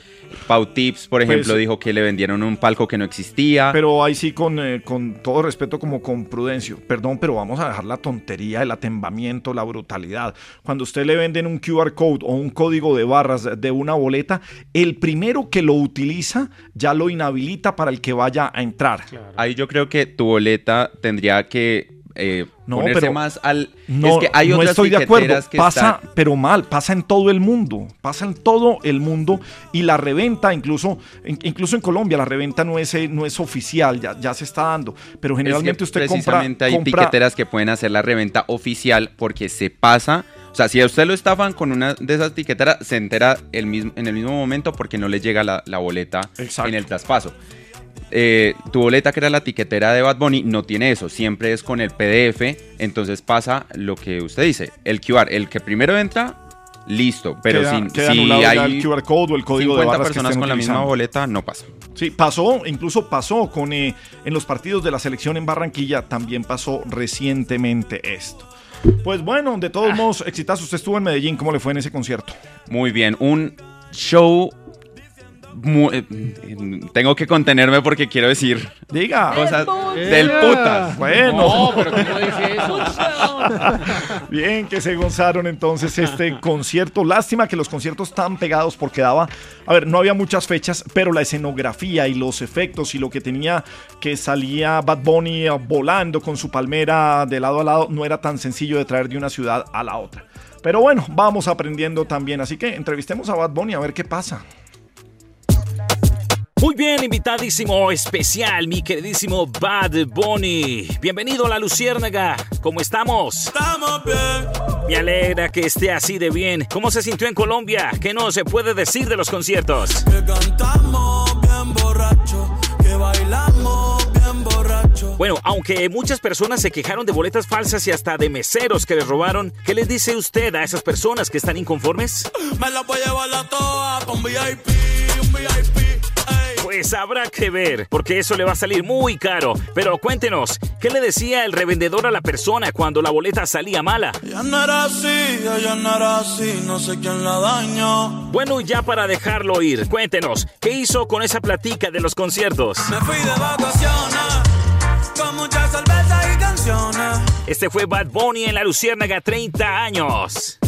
Pau Tips, por Pues- ejemplo, dijo que le vendieron un palco que no existía. Pero ahí sí, con, eh, con todo respeto, como con prudencio. Perdón, pero vamos a dejar la tontería, el atembamiento, la brutalidad. Cuando usted le venden un QR code o un código de barras de una boleta, el primero que lo utiliza ya lo inhabilita para el que vaya a entrar. Ahí yo creo que tu boleta tendría que eh, No, ponerse pero más al... No, es que hay no otras estoy de acuerdo. que Pasa, están- pero mal, pasa en todo el mundo. Pasa en todo el mundo. Y la reventa, incluso, in- incluso en Colombia, la reventa no es, eh, no es oficial, ya, ya se está dando. Pero generalmente Es que usted compra. precisamente hay compra- tiqueteras que pueden hacer la reventa oficial porque se pasa. O sea, si a usted lo estafan con una de esas tiqueteras, se entera el mismo, en el mismo momento porque no le llega la, la boleta en el traspaso. Eh, tu boleta, que era la tiquetera de Bad Bunny, no tiene eso. Siempre es con el PDF. Entonces pasa lo que usted dice: el QR, el que primero entra, listo. Pero queda, si, queda si hay el QR code o el código de 50 barras que personas estén con la misma boleta, no pasa. Sí, pasó, incluso pasó con eh, en los partidos de la selección en Barranquilla, también pasó recientemente esto. Pues bueno, de Ah. todos modos, exitazo. Usted estuvo en Medellín, ¿cómo le fue en ese concierto? Muy bien, un show. Eh, tengo que contenerme porque quiero decir Diga. cosas puta. del puta. Bueno. No, pero ¿cómo dice eso? Bien, que se gozaron entonces este concierto. Lástima que los conciertos estaban pegados porque daba, a ver, no había muchas fechas, pero la escenografía y los efectos y lo que tenía que salía Bad Bunny eh, volando con su palmera de lado a lado no era tan sencillo de traer de una ciudad a la otra. Pero bueno, vamos aprendiendo también, así que entrevistemos a Bad Bunny a ver qué pasa. Muy bien, invitadísimo especial, mi queridísimo Bad Bunny. Bienvenido a la Luciérnaga. ¿Cómo estamos? Estamos bien. Me alegra que esté así de bien. ¿Cómo se sintió en Colombia? ¿Qué no se puede decir de los conciertos? Cantamos bien borracho, que bailamos bien borracho. Bueno, aunque muchas personas se quejaron de boletas falsas y hasta de meseros que les robaron, ¿qué les dice usted a esas personas que están inconformes? Me la voy a llevar la toa pa' un VIP, un VIP. Pues habrá que ver, porque eso le va a salir muy caro. Pero cuéntenos, ¿qué le decía el revendedor a la persona cuando la boleta salía mala? Ya no era así, ella no era así, no sé quién la dañó. Bueno, ya para dejarlo ir, cuéntenos, ¿qué hizo con esa platica de los conciertos? Me fui de vacaciones, con muchas cervezas y canciones. Este fue Bad Bunny en la Luciérnaga 30 años.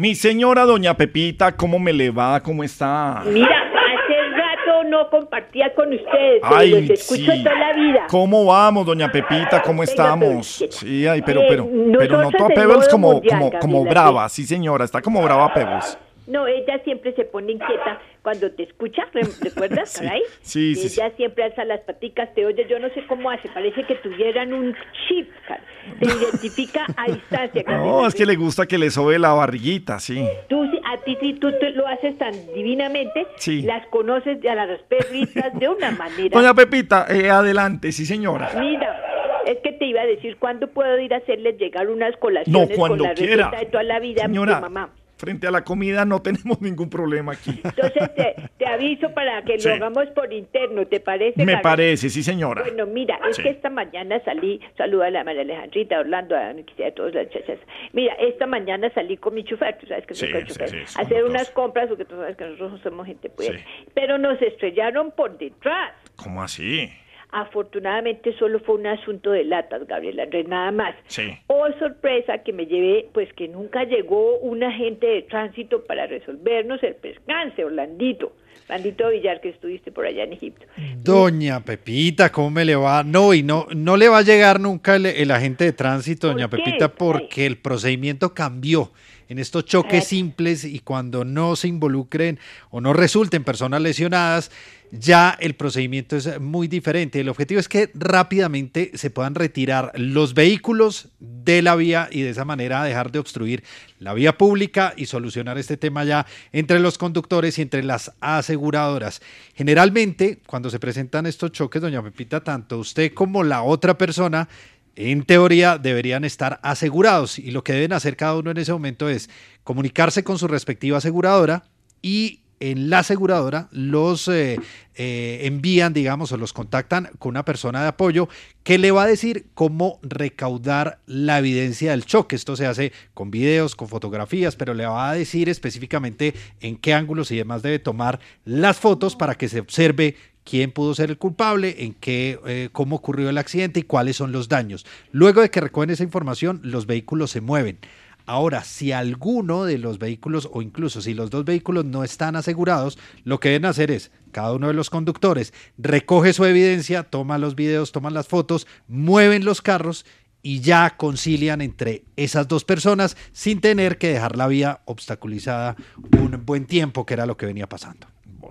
Mi señora doña Pepita, ¿cómo me le va? ¿Cómo está? Mira, hace rato no compartía con ustedes, pero Ay, los escucho sí. toda la vida. ¿Cómo vamos, doña Pepita? ¿Cómo estamos? Sí, ay, pero, Eh, pero, pero noto a Pebbles como, mundial, como, como Gabriela, brava, sí señora, está como brava Pebbles. No, ella siempre se pone inquieta cuando te escucha, ¿re- ¿recuerdas, Sí, caray? sí, sí, Ella siempre alza las paticas, te oye, yo no sé cómo hace, parece que tuvieran un chip, cara. Te identifica a distancia. No, es que le gusta que le sobe la barriguita, sí. Tú, sí- a ti sí, tú lo haces tan divinamente, Sí. las conoces a las perritas de una manera. Doña Pepita, eh, adelante, sí señora. Mira, es que te iba a decir, ¿cuándo puedo ir a hacerles llegar unas colaciones No, cuando con la quiera. receta de toda la vida Señora. de mamá? Frente a la comida no tenemos ningún problema aquí. Entonces te, te aviso para que Sí. lo hagamos por interno, ¿te parece? Me parece, sí señora. Bueno, mira, es Sí. que esta mañana salí, saluda a la María Alejandrita, a Orlando, a, a todas las chachas. Mira, esta mañana salí con mi chofer, tú sabes que soy Sí, con chofer, a hacer dos. unas compras, porque tú sabes que nosotros somos gente pues. Pero nos estrellaron por detrás. ¿Cómo así? Afortunadamente solo fue un asunto de latas, Gabriela Andrés, nada más. Sí. Oh, sorpresa que me llevé, pues que nunca llegó un agente de tránsito para resolvernos el percance, Orlandito. Orlandito Villar, que estuviste por allá en Egipto. Doña Pepita, ¿cómo me le va? No, y no, no le va a llegar nunca el, el agente de tránsito, doña qué? Pepita, porque el procedimiento cambió en estos choques simples y cuando no se involucren o no resulten personas lesionadas, ya el procedimiento es muy diferente. El objetivo es que rápidamente se puedan retirar los vehículos de la vía y de esa manera dejar de obstruir la vía pública y solucionar este tema ya entre los conductores y entre las aseguradoras. Generalmente, cuando se presentan estos choques, doña Pepita, tanto usted como la otra persona en teoría deberían estar asegurados y lo que deben hacer cada uno en ese momento es comunicarse con su respectiva aseguradora y en la aseguradora los eh, eh, envían, digamos, o los contactan con una persona de apoyo que le va a decir cómo recaudar la evidencia del choque. Esto se hace con videos, con fotografías, pero le va a decir específicamente en qué ángulos y demás debe tomar las fotos para que se observe quién pudo ser el culpable, en qué, eh, cómo ocurrió el accidente y cuáles son los daños. Luego de que recogen esa información, los vehículos se mueven. Ahora, si alguno de los vehículos o incluso si los dos vehículos no están asegurados, lo que deben hacer es, cada uno de los conductores recoge su evidencia, toma los videos, toman las fotos, mueven los carros y ya concilian entre esas dos personas sin tener que dejar la vía obstaculizada un buen tiempo, que era lo que venía pasando.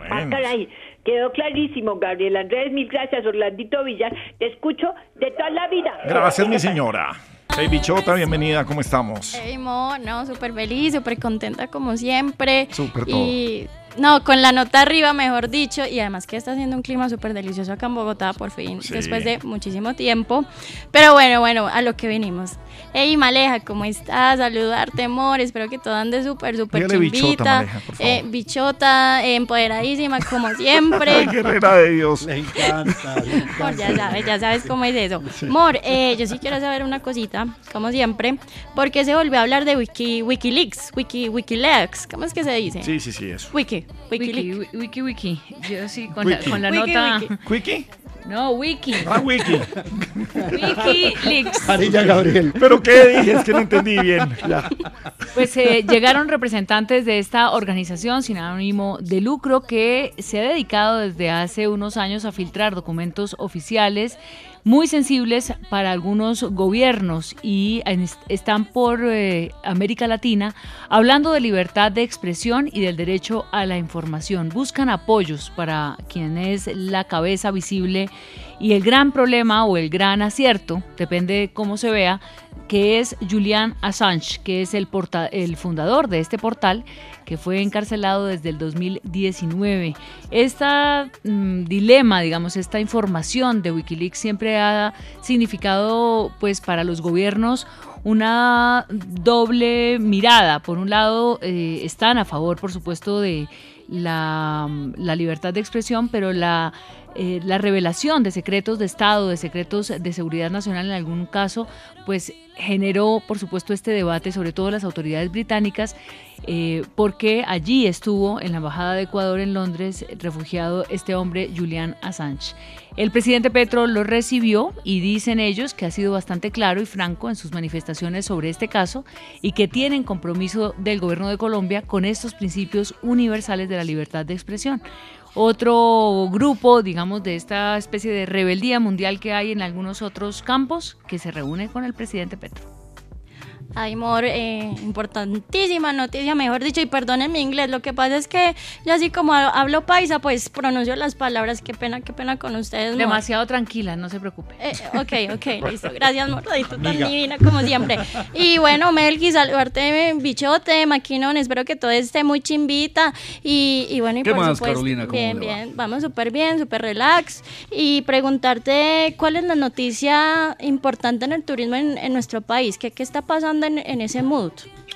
Ah, caray, quedó clarísimo, Gabriel Andrés. Mil gracias, Orlandito Villar. Te escucho de toda la vida. Gracias, mi señora. Hey, bichota, bienvenida, ¿cómo estamos? Hey, Mo, no, súper feliz, súper contenta como siempre. Súper todo. Y no, con la nota arriba, mejor dicho, y además que está haciendo un clima súper delicioso acá en Bogotá, por fin, Sí. después de muchísimo tiempo. Pero bueno, bueno, a lo que venimos. Hey, Maleja, ¿cómo estás? Saludarte, amor. Espero que todo ande súper, súper bichota, chimbita. Maleja, por favor. Eh, bichota, eh, empoderadísima, como siempre. Ay, guerrera de Dios. Le encanta. Amor, ya sabes, ya sabes cómo es eso. Mor, eh, yo sí quiero saber una cosita, como siempre, porque se volvió a hablar de Wiki, Wikileaks, Wiki, Wikileaks, ¿cómo es que se dice? Sí, sí, sí, eso. Wiki, Wiki, wiki, wiki. Yo sí, con la, Wiki. con la Wiki, nota. wiki. No, wiki. Ah, wiki. Wikileaks. Marilla Gabriel. ¿Pero qué dije? Es que no entendí bien. Ya. Pues eh, llegaron representantes de esta organización sin ánimo de lucro que se ha dedicado desde hace unos años a filtrar documentos oficiales muy sensibles para algunos gobiernos y están por eh, América Latina hablando de libertad de expresión y del derecho a la información. Buscan apoyos para quien es la cabeza visible y el gran problema o el gran acierto, depende de cómo se vea, que es Julian Assange, que es el, porta- el fundador de este portal, que fue encarcelado desde el 2019. Este dilema, digamos, esta información de Wikileaks siempre ha significado, pues, para los gobiernos una doble mirada. Por un lado, eh, están a favor, por supuesto, de la, la libertad de expresión, pero la, eh, la revelación de secretos de Estado, de secretos de seguridad nacional en algún caso, pues generó, por supuesto, este debate, sobre todo las autoridades británicas, eh, porque allí estuvo en la Embajada de Ecuador en Londres refugiado este hombre, Julian Assange. El presidente Petro lo recibió y dicen ellos que ha sido bastante claro y franco en sus manifestaciones sobre este caso y que tienen compromiso del gobierno de Colombia con estos principios universales de la libertad de expresión. Otro grupo, digamos, de esta especie de rebeldía mundial que hay en algunos otros campos, que se reúne con el presidente Petro. Ay, amor, eh, importantísima noticia, mejor dicho, y perdonen mi inglés, lo que pasa es que yo así como ha- hablo paisa, pues pronuncio las palabras, qué pena, qué pena con ustedes, amor. Demasiado tranquila, no se preocupe. Eh, ok, ok, listo. Gracias, mordadito tan divina como siempre. Y bueno, Melqui, saludarte, bichote, maquinón. Espero que todo esté muy chimbita. Y, y bueno, y ¿Qué por más, supuesto, Carolina? ¿Cómo bien, va? bien. Vamos súper bien, súper relax. Y preguntarte cuál es la noticia importante en el turismo en, en nuestro país. ¿Qué, qué está pasando en, ese mood?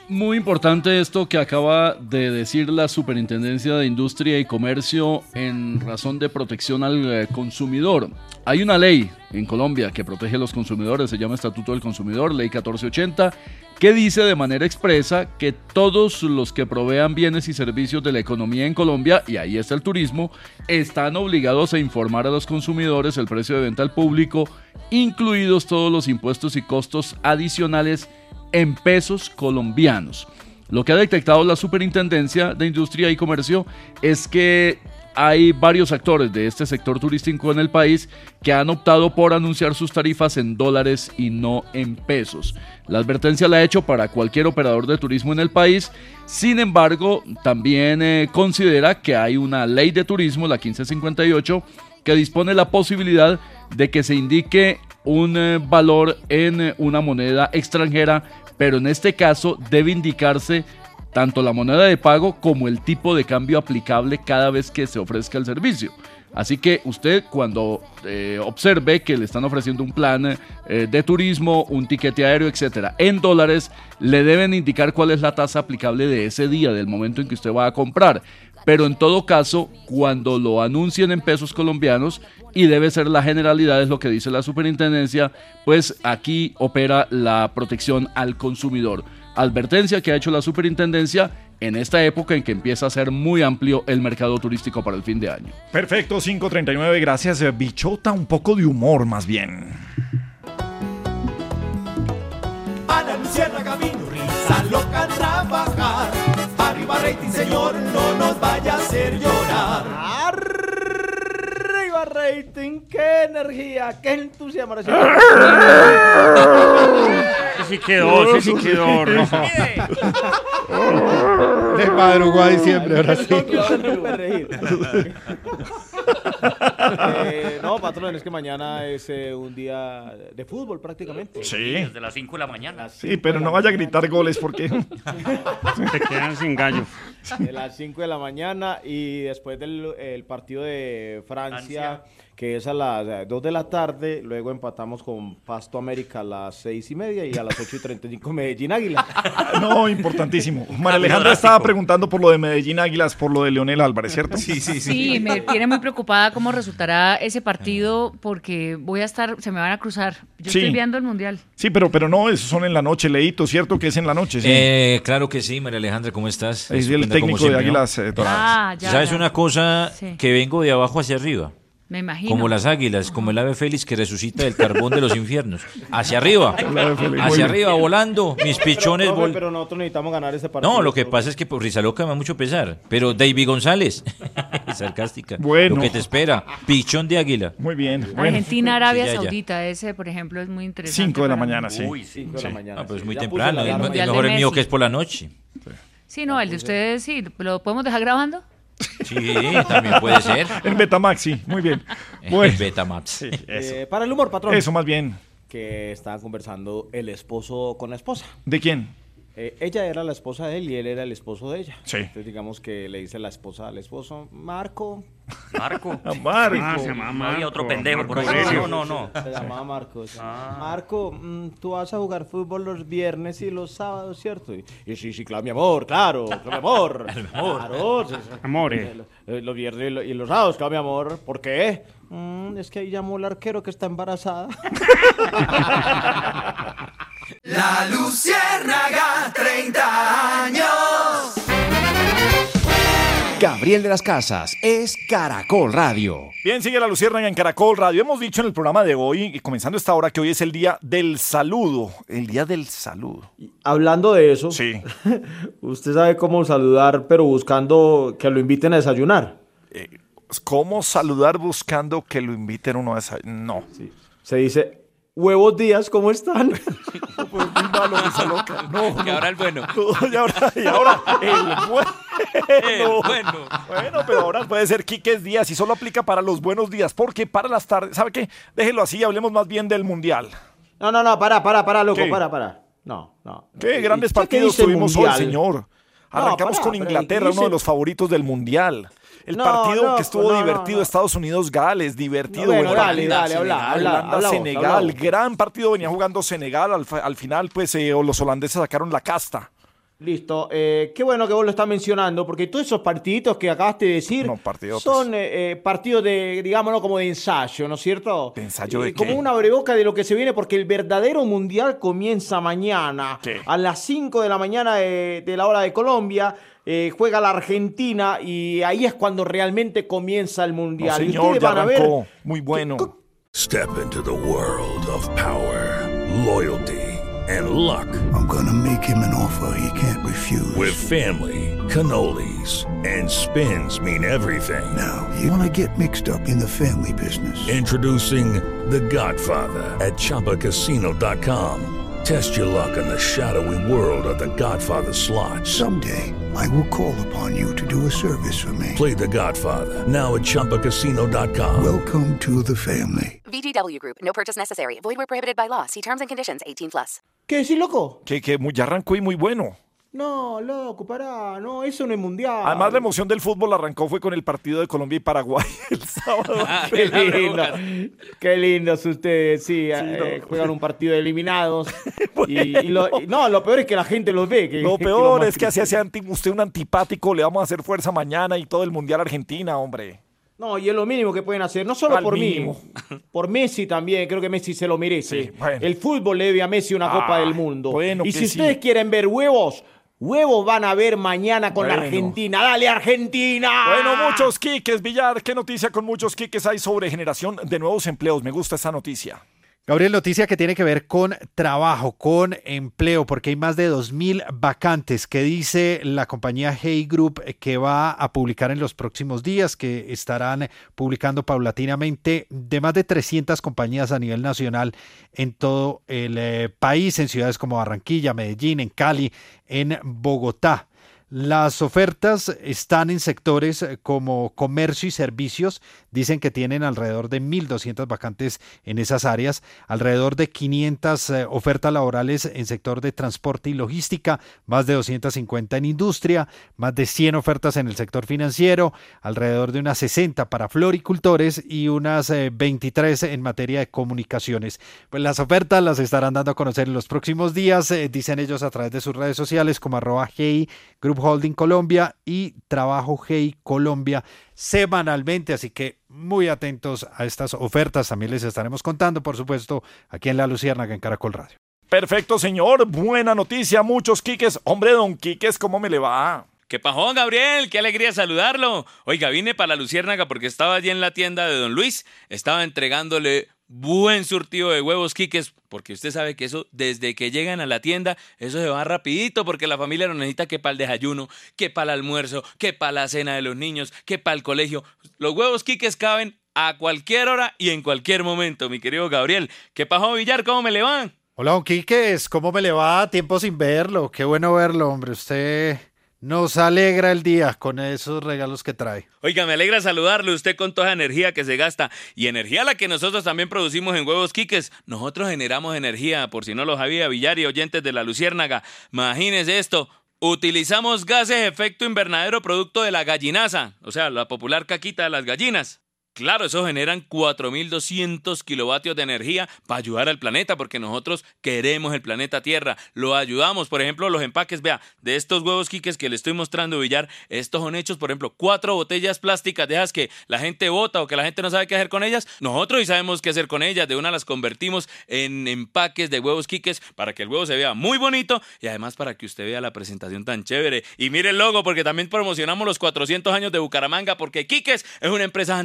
Muy importante esto que acaba de decir la Superintendencia de Industria y Comercio en razón de protección al eh, consumidor. Hay una ley en Colombia que protege a los consumidores, se llama Estatuto del Consumidor, Ley 1480, que dice de manera expresa que todos los que provean bienes y servicios de la economía en Colombia, y ahí está el turismo, están obligados a informar a los consumidores el precio de venta al público, incluidos todos los impuestos y costos adicionales en pesos colombianos. Lo que ha detectado la Superintendencia de Industria y Comercio es que hay varios actores de este sector turístico en el país que han optado por anunciar sus tarifas en dólares y no en pesos. La advertencia la ha hecho para cualquier operador de turismo en el país. Sin embargo, también eh, considera que hay una ley de turismo, la 1558, que dispone la posibilidad de que se indique un eh, valor en eh, una moneda extranjera, pero en este caso debe indicarse tanto la moneda de pago como el tipo de cambio aplicable cada vez que se ofrezca el servicio. Así que usted cuando eh, observe que le están ofreciendo un plan eh, de turismo, un tiquete aéreo, etcétera, en dólares, le deben indicar cuál es la tasa aplicable de ese día, del momento en que usted va a comprar. Pero en todo caso, cuando lo anuncien en pesos colombianos, y debe ser la generalidad, es lo que dice la superintendencia, pues aquí opera la protección al consumidor. Advertencia que ha hecho la superintendencia en esta época en que empieza a ser muy amplio el mercado turístico para el fin de año. Perfecto, 539, gracias. eh, Bichota, un poco de humor más bien. A mañana, Luciérnaga vino, risa loca a trabajar. Arriba rating, señor, no nos vaya a hacer llorar. Rating, qué energía, qué entusiasmo. Ese sí quedó, ese sí quedó. no. De madrugó a diciembre, ahora sí. Eh, no, patrón, es que mañana es eh, un día de fútbol prácticamente. Sí. Desde las 5 de la mañana. Sí, pero no vaya a gritar goles porque Se quedan sin gallo. De las 5 de la mañana y después del el partido de Francia, que es a las 2 de la tarde, luego empatamos con Pasto América a las 6 y media y a las 8 y 35 Medellín Águila. No, importantísimo. María Alejandra estaba preguntando por lo de Medellín Águilas, por lo de Leonel Álvarez, ¿cierto? Sí, sí, Sí, me tiene muy preocupada cómo resultará ese partido porque voy a estar, se me van a cruzar. Yo Sí. estoy viendo el mundial. Sí, pero, pero no, esos son en la noche, Leito, ¿cierto? Que es en la noche, sí. Eh, claro que sí, María Alejandra, ¿cómo estás? Es el técnico de. Águilas eh, Doradas. Ah, ya, ¿Sabes ya. una cosa? Sí. Que vengo de abajo hacia arriba. Me imagino. Como las águilas, como el ave félix que resucita del carbón de los infiernos. Hacia arriba. Hacia arriba, volando. Mis pichones. Pero, profe, vol- pero nosotros necesitamos ganar ese partido. No, lo que pasa es que por Rizaloca me da mucho pesar. Pero David González, sarcástica. Bueno. Lo que te espera, pichón de águila. Muy bien. Argentina, Arabia Sí, ya, ya. Saudita, ese por ejemplo es muy interesante. 5 de la mañana, sí. Uy, 5 de la mañana. Ah, pues sí. muy Ya temprano. Es, mejor el mío que es por la noche. Sí, no, el de ustedes sí. ¿Lo podemos dejar grabando? Sí, también puede ser. En Betamax, sí, muy bien. En Betamax. Sí, eso. Eh, para el humor, patrón. Eso más bien. Que estaba conversando el esposo con la esposa. ¿De quién? Eh, ella era la esposa de él y él era el esposo de ella. Sí. Entonces digamos que le dice la esposa al esposo, Marco. Marco. Marco. Ah, se llama No había Marco, otro pendejo por ahí. Marco. No, no, no. Se llamaba Marco. sí. Marco, mm, tú vas a jugar fútbol los viernes y los sábados, ¿cierto? Y, y sí, sí, claro, mi amor, claro, claro, mi amor. Claro, sí, sí. Amore. Eh, Los viernes y los sábados, claro, mi amor. ¿Por qué? "Mm, es que ahí llamó el arquero que está embarazada. La Luciérnaga, 30 años. Gabriel de las Casas es Caracol Radio. Bien, sigue la Luciérnaga en Caracol Radio. Hemos dicho en el programa de hoy, y comenzando esta hora, que hoy es el día del saludo. El día del saludo. Hablando de eso, Sí. usted sabe cómo saludar, pero buscando que lo inviten a desayunar. ¿Cómo saludar buscando que lo inviten uno a esa? No. Se dice, huevos días, ¿cómo están? Pues muy malo, esa loca. No, Que ahora el bueno. no, y ahora, y ahora el bueno. El bueno. Bueno, pero ahora puede ser Quiques Díaz y solo aplica para los buenos días, porque para las tardes, ¿sabe qué? Déjelo así y hablemos más bien del Mundial. No, no, no, para, para, para, loco, ¿Qué? para, para. No, no. Qué ¿Y- grandes y partidos tuvimos hoy, señor. Arrancamos con Inglaterra, dice- uno de los favoritos del Mundial. El No, partido que estuvo no, no, divertido. Estados Unidos-Gales, divertido. No, bueno, buen dale, dale, Senegal, habla, Holanda, habla Senegal, habla gran partido venía jugando Senegal. Al, al final, pues, eh, los holandeses sacaron la casta. Listo. Eh, qué bueno que vos lo estás mencionando, porque todos esos partiditos que acabaste de decir partidotes. son eh, eh, partidos de, digámoslo, como de ensayo, ¿no es cierto? ¿De ensayo de Eh, Como una breboca de lo que se viene, porque el verdadero mundial comienza mañana. ¿Qué? A las 5 de la mañana de, de la hora de Colombia. Eh, juega la Argentina y ahí es cuando realmente comienza el No, mundial. y señor, ustedes ya van a ver. Muy bueno. Step into the world of power, loyalty, and luck. I'm gonna make him an offer he can't refuse. With family, cannolis, and spins mean everything. Now, you wanna get mixed up in the family business. Introducing The Godfather at ChumbaCasino.com. Test your luck in the shadowy world of The Godfather slot. Someday, I will call upon you to do a service for me. Play The Godfather now at ChumbaCasino.com. Welcome to the family. VGW Group. No purchase necessary. Void where prohibited by law. See terms and conditions. 18 plus. ¿Qué decís, loco? Que, que muy, arrancó y muy bueno. No, loco, pará. No, eso no es mundial. Además, la emoción del fútbol arrancó fue con el partido de Colombia y Paraguay el sábado. Qué lindo, qué lindos ustedes, sí, eh, juegan un partido de eliminados. y, y lo- y no, lo peor es que la gente los ve. Que, Lo que peor es que así hace anti, usted un antipático, le vamos a hacer fuerza mañana y todo el Mundial Argentina, hombre. No, y es lo mínimo que pueden hacer, no solo Al por mínimo. mí, por Messi también, creo que Messi se lo merece. Sí, bueno. El fútbol le debe a Messi una Ah, Copa del Mundo. bueno y si sí. ustedes quieren ver huevos, huevos van a ver mañana con la. Argentina. ¡Dale, Argentina! Bueno, muchos quiques, Villar. ¿Qué noticia con muchos quiques hay sobre generación de nuevos empleos? Me gusta esa noticia. Gabriel, noticia que tiene que ver con trabajo, con empleo, porque hay más de 2.000 vacantes que dice la compañía Hey Group que va a publicar en los próximos días, que estarán publicando paulatinamente de más de 300 compañías a nivel nacional en todo el eh, país, en ciudades como Barranquilla, Medellín, en Cali, en Bogotá. Las ofertas están en sectores eh, como comercio y servicios. Dicen que tienen alrededor de 1.200 vacantes en esas áreas, alrededor de 500 eh, ofertas laborales en sector de transporte y logística, más de 250 en industria, más de 100 ofertas en el sector financiero, alrededor de unas 60 para floricultores y unas 23 en materia de comunicaciones. Pues las ofertas las estarán dando a conocer en los próximos días, eh, dicen ellos a través de sus redes sociales como arroba hey, Grupo Holding Colombia y Trabajo Hey Colombia semanalmente, así que muy atentos a estas ofertas, también les estaremos contando, por supuesto, aquí en La Luciérnaga en Caracol Radio. Perfecto, señor. Buena noticia, muchos Quiques. Hombre, don Quiques, ¿cómo me le va? ¿Qué pajón, Gabriel? Qué alegría saludarlo. Oiga, vine para la Luciérnaga porque estaba allí en la tienda de don Luis. Estaba entregándole buen surtido de huevos quiques, porque usted sabe que eso, desde que llegan a la tienda, eso se va rapidito, porque la familia lo necesita que para el desayuno, que para el almuerzo, que para la cena de los niños, que para el colegio. Los huevos quiques caben a cualquier hora y en cualquier momento, mi querido Gabriel. ¿Qué pasó, Villar? ¿Cómo me le van? Hola, don Quiques, ¿cómo me le va? Tiempo sin verlo. Qué bueno verlo, hombre. Usted nos alegra el día con esos regalos que trae. Oiga, me alegra saludarle usted con toda esa energía que se gasta y energía la que nosotros también producimos en Huevos Quiques. Nosotros generamos energía, por si no lo sabía, Villar y oyentes de la Luciérnaga. Imagínense esto. Utilizamos gases efecto invernadero producto de la gallinaza, o sea, la popular caquita de las gallinas. Claro, eso generan 4.200 kilovatios de energía para ayudar al planeta, porque nosotros queremos el planeta Tierra, lo ayudamos. Por ejemplo, los empaques, vea, de estos huevos quiques que le estoy mostrando, Villar, estos son hechos, por ejemplo, cuatro botellas plásticas de esas que la gente bota o que la gente no sabe qué hacer con ellas. Nosotros sí sabemos qué hacer con ellas. De una las convertimos en empaques de huevos quiques para que el huevo se vea muy bonito y además para que usted vea la presentación tan chévere. Y mire el logo, porque también promocionamos los 400 años de Bucaramanga, porque Quiques es una empresa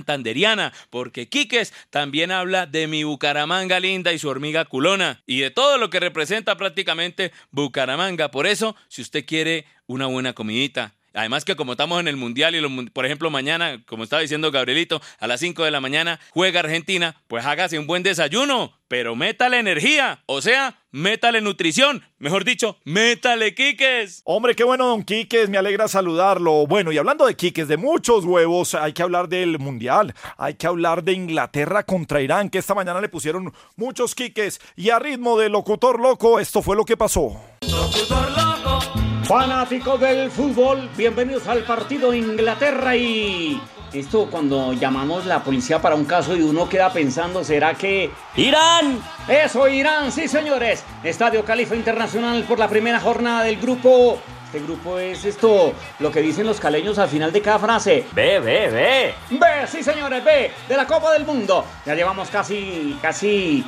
porque Quiques también habla de mi Bucaramanga linda y su hormiga culona, y de todo lo que representa prácticamente Bucaramanga. Por eso, si usted quiere una buena comidita, Además que como estamos en el Mundial y por ejemplo mañana, como estaba diciendo Gabrielito, a las 5 de la mañana juega Argentina, pues hágase un buen desayuno, pero métale energía, o sea, métale nutrición, mejor dicho, métale quiques. Hombre, qué bueno, don Quiques, me alegra saludarlo. Bueno, y hablando de quiques, de muchos huevos, hay que hablar del Mundial, hay que hablar de Inglaterra contra Irán, que esta mañana le pusieron muchos quiques y a ritmo de locutor loco, esto fue lo que pasó. Locutor loco. Fanáticos del fútbol, bienvenidos al partido Inglaterra y... Esto cuando llamamos la policía para un caso y uno queda pensando, ¿será que... ¡Irán! Eso, Irán, sí señores. Estadio Califa Internacional por la primera jornada del grupo... Este grupo es esto, lo que dicen los caleños al final de cada frase. Ve, ve, ve. Ve, sí señores, ve, de la Copa del Mundo. Ya llevamos casi, casi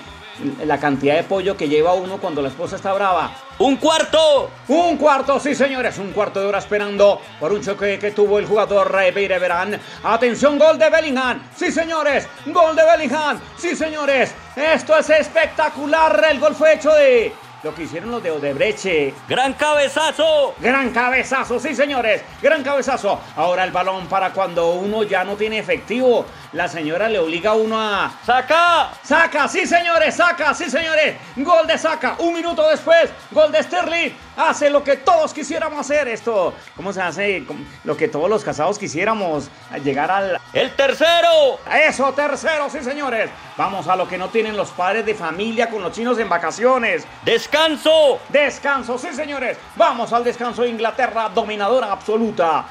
la cantidad de pollo que lleva uno cuando la esposa está brava. ¡Un cuarto! ¡Un cuarto! Sí, señores, un cuarto de hora esperando por un choque que tuvo el jugador Beire Verán. ¡Atención, gol de Bellingham! ¡Sí, señores! ¡Gol de Bellingham! ¡Sí, señores! Esto es espectacular. El gol fue hecho de lo que hicieron los de Odebreche. ¡Gran cabezazo! ¡Gran cabezazo! Sí, señores, gran cabezazo. Ahora el balón para cuando uno ya no tiene efectivo. La señora le obliga a uno a. ¡Saca! ¡Saca! Sí, señores, saca, sí, señores. Gol de saca. Un minuto después, gol de Sterling. Hace lo que todos quisiéramos hacer. Esto, ¿cómo se hace? Lo que todos los casados quisiéramos. Llegar al. ¡El tercero! Eso, tercero, sí, señores. Vamos a lo que no tienen los padres de familia con los chinos en vacaciones. ¡Descanso! ¡Descanso! Sí, señores. Vamos al descanso de Inglaterra, dominadora absoluta.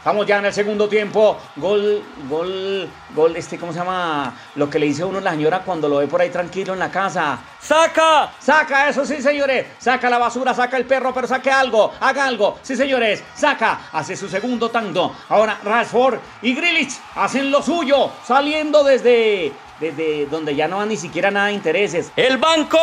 Estamos ya en el segundo tiempo. Gol, gol, gol, este, ¿cómo se llama? Lo que le dice a uno la señora cuando lo ve por ahí tranquilo en la casa. ¡Saca! ¡Saca! Eso sí, señores. Saca la basura, saca el perro, pero saque algo. Haga algo. Sí, señores. Saca. Hace su segundo tanto. Ahora Rashford y Grilich hacen lo suyo. Saliendo desde desde donde ya no van ni siquiera nada de intereses. ¡El banco!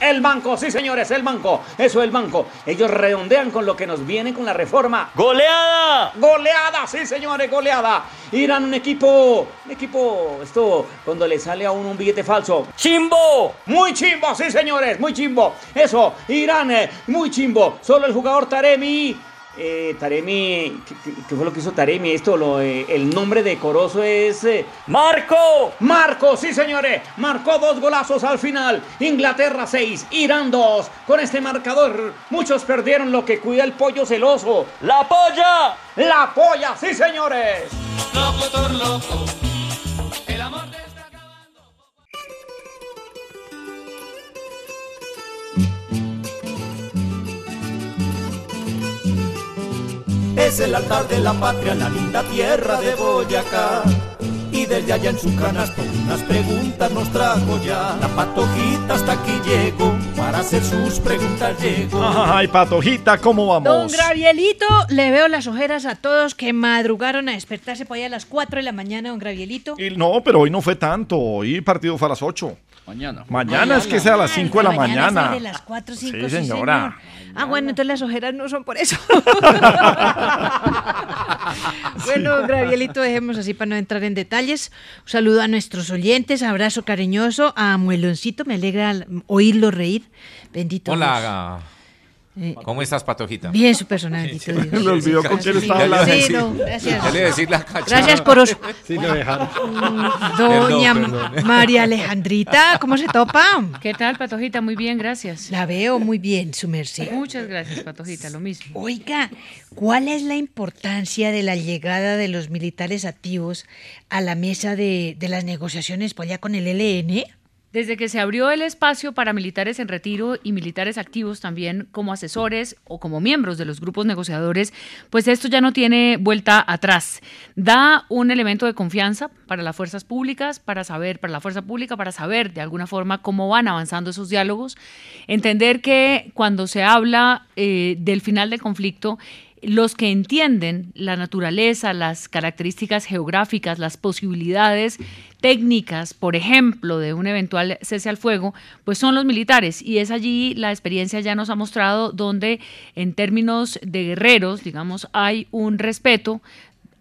¡El banco! Sí, señores, el banco. Eso es el banco. Ellos redondean con lo que nos viene con la reforma. ¡Goleada! ¡Goleada! Sí, señores, goleada. Irán un equipo, un equipo, esto, cuando le sale a uno un billete falso. ¡Chimbo! Muy chimbo, sí, señores, muy chimbo. Eso, Irán, eh, muy chimbo. Solo el jugador Taremi eh, Taremi, ¿qué, fue lo que hizo Taremi? Esto, lo, eh, el nombre decoroso es... eh, ¡Marco! ¡Marco! Sí, señores. Marcó dos golazos al final. Inglaterra 6, Irán 2. Con este marcador, muchos perdieron lo que cuida el pollo celoso. ¡La polla! ¡La polla! Sí, señores. Locutor loco. Es el altar de la patria, la linda tierra de Boyacá. Y desde allá en su canasto unas preguntas nos trajo ya. La patojita hasta aquí llegó, para hacer sus preguntas llegó. Ay, Patojita, ¿cómo Don vamos? Gravielito, le veo las ojeras a todos que madrugaron a despertarse por ahí a las 4 de la mañana, don Gravielito. Y no, pero hoy no fue tanto. Hoy el partido fue a las 8. Mañana. Mañana es que sea a las 5 de la Mañana mañana. de las 4, 5, Sí, señora. señor. Ah, bueno, entonces las ojeras no son por eso. bueno, Gravielito, dejemos así para no entrar en detalles. Un saludo a nuestros oyentes, abrazo cariñoso a Mueloncito, me alegra oírlo reír. Bendito Dios. Eh, ¿cómo estás, Patojita? Bien, su persona, bendito Dios. Me olvidó con quién Sí, estaba sí, hablando. Sí, no, gracias. Ya le iba a decir la cachada. Gracias, Corozo. Sí, lo dejaron. Doña Perdón, perdón. María Alejandrita, ¿cómo se topa? ¿Qué tal, Patojita? Muy bien, gracias. La veo muy bien, su merced. Muchas gracias, Patojita, lo mismo. Oiga, ¿cuál es la importancia de la llegada de los militares activos a la mesa de, de las negociaciones por allá con el ELN? Desde que se abrió el espacio para militares en retiro y militares activos también como asesores o como miembros de los grupos negociadores, pues esto ya no tiene vuelta atrás. Da un elemento de confianza para las fuerzas públicas, para saber, para la fuerza pública, para saber de alguna forma cómo van avanzando esos diálogos. Entender que cuando se habla eh, del final del conflicto, los que entienden la naturaleza, las características geográficas, las posibilidades técnicas, por ejemplo, de un eventual cese al fuego, pues son los militares. Y es allí la experiencia ya nos ha mostrado donde en términos de guerreros, digamos, hay un respeto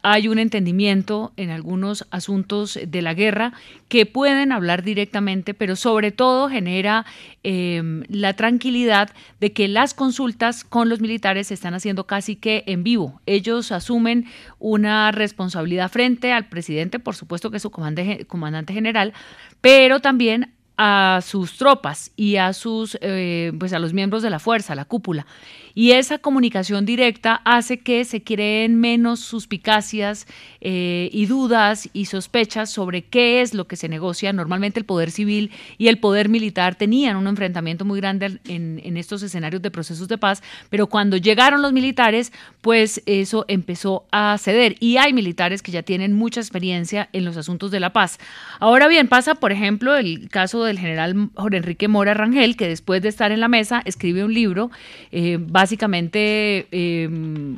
hay un entendimiento en algunos asuntos de la guerra que pueden hablar directamente, pero sobre todo genera eh, la tranquilidad de que las consultas con los militares se están haciendo casi que en vivo. Ellos asumen una responsabilidad frente al presidente, por supuesto que es su comandante, comandante general, pero también a sus tropas y a sus eh, pues a los miembros de la fuerza, la cúpula. Y esa comunicación directa hace que se creen menos suspicacias eh, y dudas y sospechas sobre qué es lo que se negocia. Normalmente el poder civil y el poder militar tenían un enfrentamiento muy grande en, en estos escenarios de procesos de paz, pero cuando llegaron los militares, pues eso empezó a ceder. Y hay militares que ya tienen mucha experiencia en los asuntos de la paz. Ahora bien, pasa, por ejemplo, el caso del general Jorge Enrique Mora Rangel, que después de estar en la mesa escribe un libro, eh, básicamente, eh,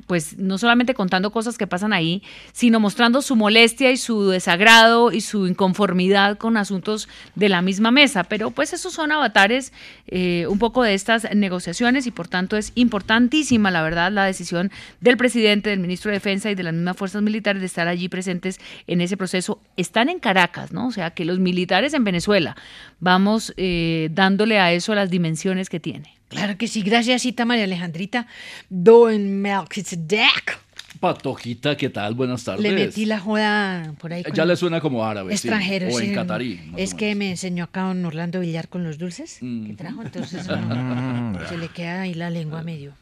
pues no solamente contando cosas que pasan ahí, sino mostrando su molestia y su desagrado y su inconformidad con asuntos de la misma mesa. Pero pues esos son avatares eh, un poco de estas negociaciones y por tanto es importantísima, la verdad, la decisión del presidente, del ministro de Defensa y de las mismas fuerzas militares de estar allí presentes en ese proceso. Están en Caracas, ¿no? O sea, que los militares en Venezuela vamos eh, dándole a eso las dimensiones que tiene. Claro que sí, gracias, Cita María Alejandrita. Don Melchizedek. Patojita, ¿qué tal? Buenas tardes. Le metí la joda por ahí. con Ya le suena como árabe, sí, Extranjero, o en sí. catarí. Es que me enseñó acá don Orlando Villar con los dulces Mm. que trajo, entonces no, se le queda ahí la lengua medio.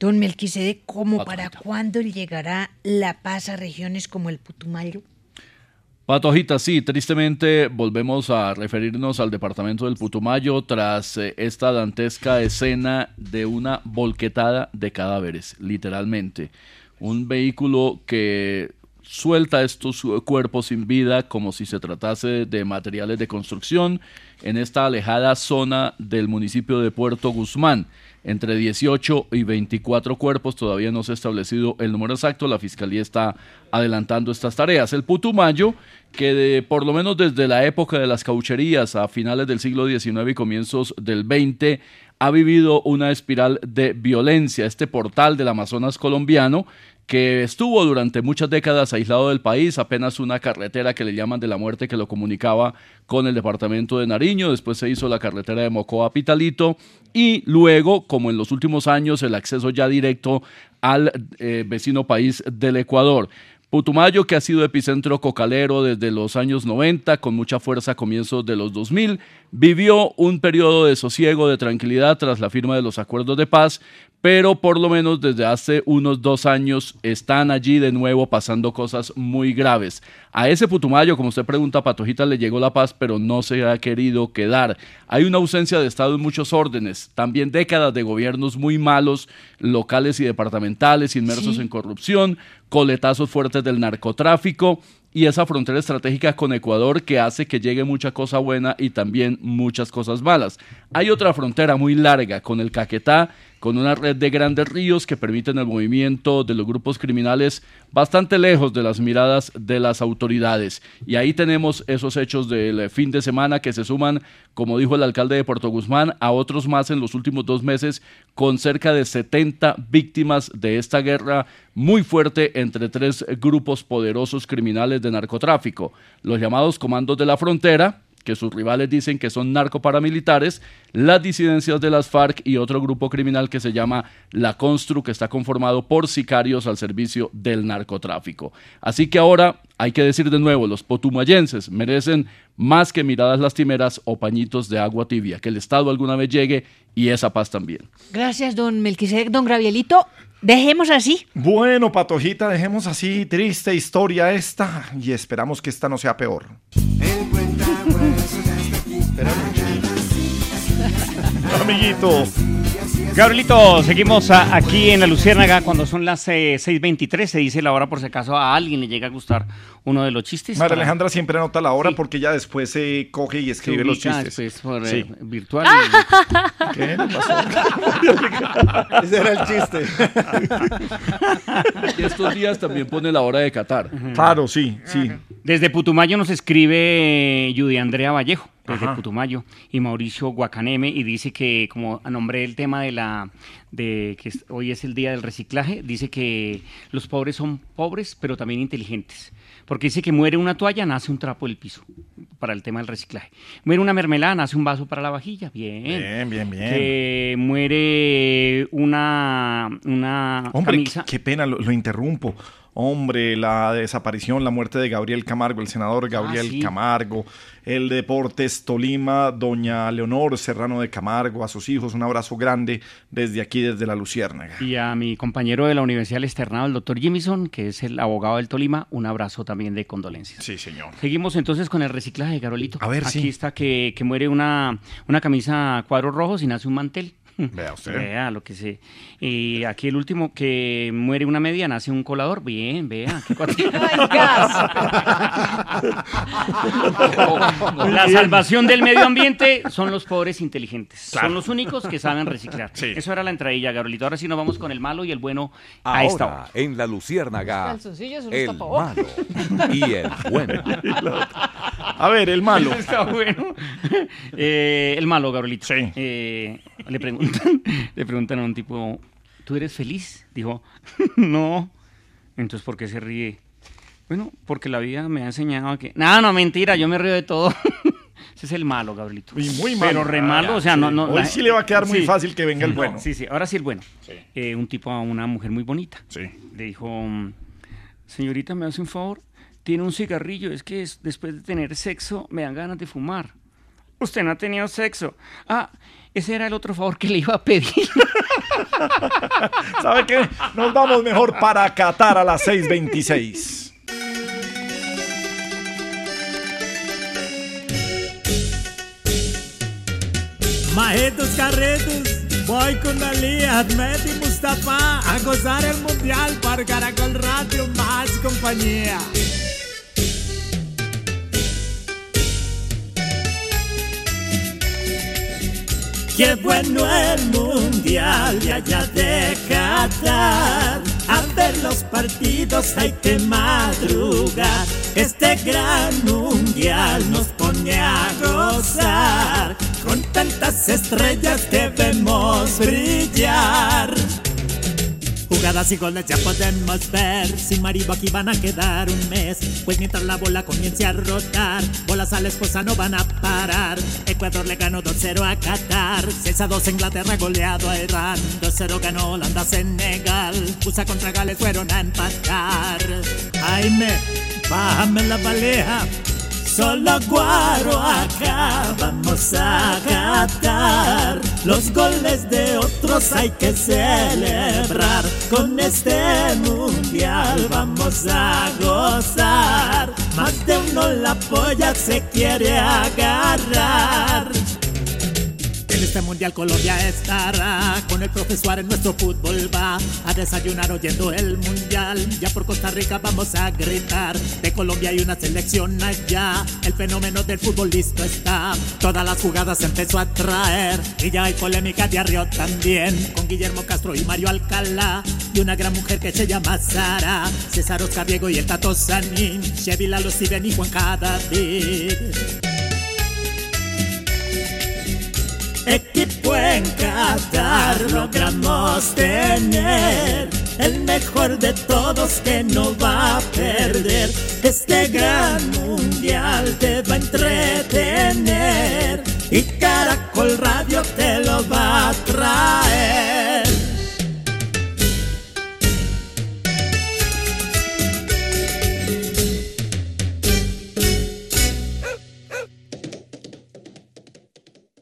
Don Melquisede, ¿cómo para cuándo llegará la paz a regiones como el Putumayo? Patojita, sí, tristemente volvemos a referirnos al departamento del Putumayo tras eh, esta dantesca escena de una volquetada de cadáveres, literalmente. Un vehículo que suelta estos uh, cuerpos sin vida como si se tratase de materiales de construcción en esta alejada zona del municipio de Puerto Guzmán. Entre 18 y 24 cuerpos, todavía no se ha establecido el número exacto, la Fiscalía está adelantando estas tareas. El Putumayo, que de- por lo menos desde la época de las caucherías a finales del siglo XIX y comienzos del XX, ha vivido una espiral de violencia. Este portal del Amazonas colombiano que estuvo durante muchas décadas aislado del país, apenas una carretera que le llaman de la muerte que lo comunicaba con el departamento de Nariño, después se hizo la carretera de Mocoa Pitalito y luego, como en los últimos años, el acceso ya directo al eh, vecino país del Ecuador. Putumayo, que ha sido epicentro cocalero desde los años 90, con mucha fuerza a comienzos de los 2000, vivió un periodo de sosiego, de tranquilidad tras la firma de los acuerdos de paz, pero por lo menos desde hace unos dos años están allí de nuevo pasando cosas muy graves. A ese Putumayo, como usted pregunta, Patojita, le llegó la paz, pero no se ha querido quedar. Hay una ausencia de Estado en muchos órdenes, también décadas de gobiernos muy malos, locales y departamentales, inmersos Sí. en corrupción, coletazos fuertes del narcotráfico y esa frontera estratégica con Ecuador que hace que llegue mucha cosa buena y también muchas cosas malas. Hay otra frontera muy larga con el Caquetá, con una red de grandes ríos que permiten el movimiento de los grupos criminales bastante lejos de las miradas de las autoridades. Y ahí tenemos esos hechos del fin de semana que se suman, como dijo el alcalde de Puerto Guzmán, a otros más en los últimos dos meses, con cerca de 70 víctimas de esta guerra muy fuerte entre tres grupos poderosos criminales de narcotráfico, los llamados comandos de la frontera, que sus rivales dicen que son narcoparamilitares, las disidencias de las FARC y otro grupo criminal que se llama La Constru, que está conformado por sicarios al servicio del narcotráfico. Así que ahora hay que decir de nuevo, los potumayenses merecen más que miradas lastimeras o pañitos de agua tibia, que el Estado alguna vez llegue y esa paz también. Gracias, don Melquisedec, don Gravielito. Dejemos así. Bueno, Patojita, dejemos así triste historia esta y esperamos que esta no sea peor. Amiguito. Gabrielito, seguimos a- aquí en la Luciérnaga cuando son las eh, 6.23. Se dice la hora por si acaso a alguien le llega a gustar uno de los chistes. María para- Alejandra siempre anota la hora porque ya después se coge y escribe Se los chistes. después por, Sí. eh, virtual. ¿Qué pasó? Ese era el chiste. Y estos días también pone la hora de Qatar. Claro, sí, sí. Desde Putumayo nos escribe Judy Andrea Vallejo, desde. Putumayo, y Mauricio Guacaneme, y dice que, como nombré el tema de la de que hoy es el día del reciclaje, dice que los pobres son pobres, pero también inteligentes. Porque dice que muere una toalla, nace un trapo del piso, para el tema del reciclaje. Muere una mermelada, nace un vaso para la vajilla. Bien. Bien, bien, bien. Que muere una, una Hombre, camisa. qué, qué pena, lo, lo interrumpo. Hombre, la desaparición, la muerte de Gabriel Camargo, el senador Gabriel Ah, sí. Camargo, el Deportes Tolima, doña Leonor Serrano de Camargo, a sus hijos, un abrazo grande desde aquí, desde la Luciérnaga. Y a mi compañero de la Universidad del Externado, el doctor Jimison, que es el abogado del Tolima, un abrazo también de condolencias. Sí, señor. Seguimos entonces con el reciclaje, Carolito. A ver, Aquí sí. está que, que muere una, una camisa cuadros rojos y nace un mantel. Vea usted. Vea lo que se. Y aquí el último que muere una media, nace un colador. Bien, vea. qué cuatro- La salvación del medio ambiente son los pobres inteligentes. Claro. Son los únicos que saben reciclar. Eso era la entradilla, Garolito. Ahora sí nos vamos con el malo y el bueno a Ahora, esta hora. en la Luciérnaga, el tapabocas. malo y el bueno. A ver, el malo. Está bueno. Eh, el malo, Garolito. Eh, le, preguntan, le preguntan a un tipo, ¿tú eres feliz? Dijo, no. Entonces, ¿por qué se ríe? Bueno, porque la vida me ha enseñado que... No, no, mentira, yo me río de todo. Ese es el malo, Gabrielito. Y muy malo. Pero re malo, Ah, o sea, sí. no... no Hoy la- sí le va a quedar muy fácil que venga el Sí, bueno. Sí, sí, ahora sí el bueno. Eh, un tipo a una mujer muy bonita. Sí. Le dijo, señorita, ¿me hace un favor? Tiene un cigarrillo, es que es- después de tener sexo me dan ganas de fumar. Usted no ha tenido sexo. Ah, ese era el otro favor que le iba a pedir. ¿Sabe qué? Nos vamos mejor para Qatar a las 6.26. Marretos, carretos, Voy con Ali, Ahmed y Mustafa a gozar el mundial por Caracol Radio más compañía. Qué bueno el mundial de allá de Qatar. A ver los partidos hay que madrugar. Este gran mundial nos pone a gozar. Con tantas estrellas debemos brillar. Jugadas y goles ya podemos ver. Sin marido aquí van a quedar un mes. Pues mientras la bola comience a rotar, bolas a la esposa no van a parar. Ecuador le ganó 2-0 a Qatar. 6-2 Inglaterra goleado a Irán. 2-0 ganó Holanda Senegal. USA contra Gales fueron a empatar. Jaime, bájame la baleja. Solo Guaro acá vamos a gatar. Los goles de otros hay que celebrar. Con este mundial vamos a gozar. Más de uno la polla se quiere agarrar. Este mundial Colombia estará con el profesor en nuestro fútbol va a desayunar oyendo el mundial. Ya por Costa Rica vamos a gritar. De Colombia hay una selección allá. El fenómeno del fútbol listo está. Todas las jugadas empezó a traer. Y ya hay polémica de también. Con Guillermo Castro y Mario Alcalá. Y una gran mujer que se llama Sara. César Oscar Diego y el Tato Sanín. Chevy Lalo Steven y Juan Cadavid. equipo en Qatar logramos tener el mejor de todos que no va a perder. Este gran mundial te va a entretener y Caracol Radio te lo va a traer.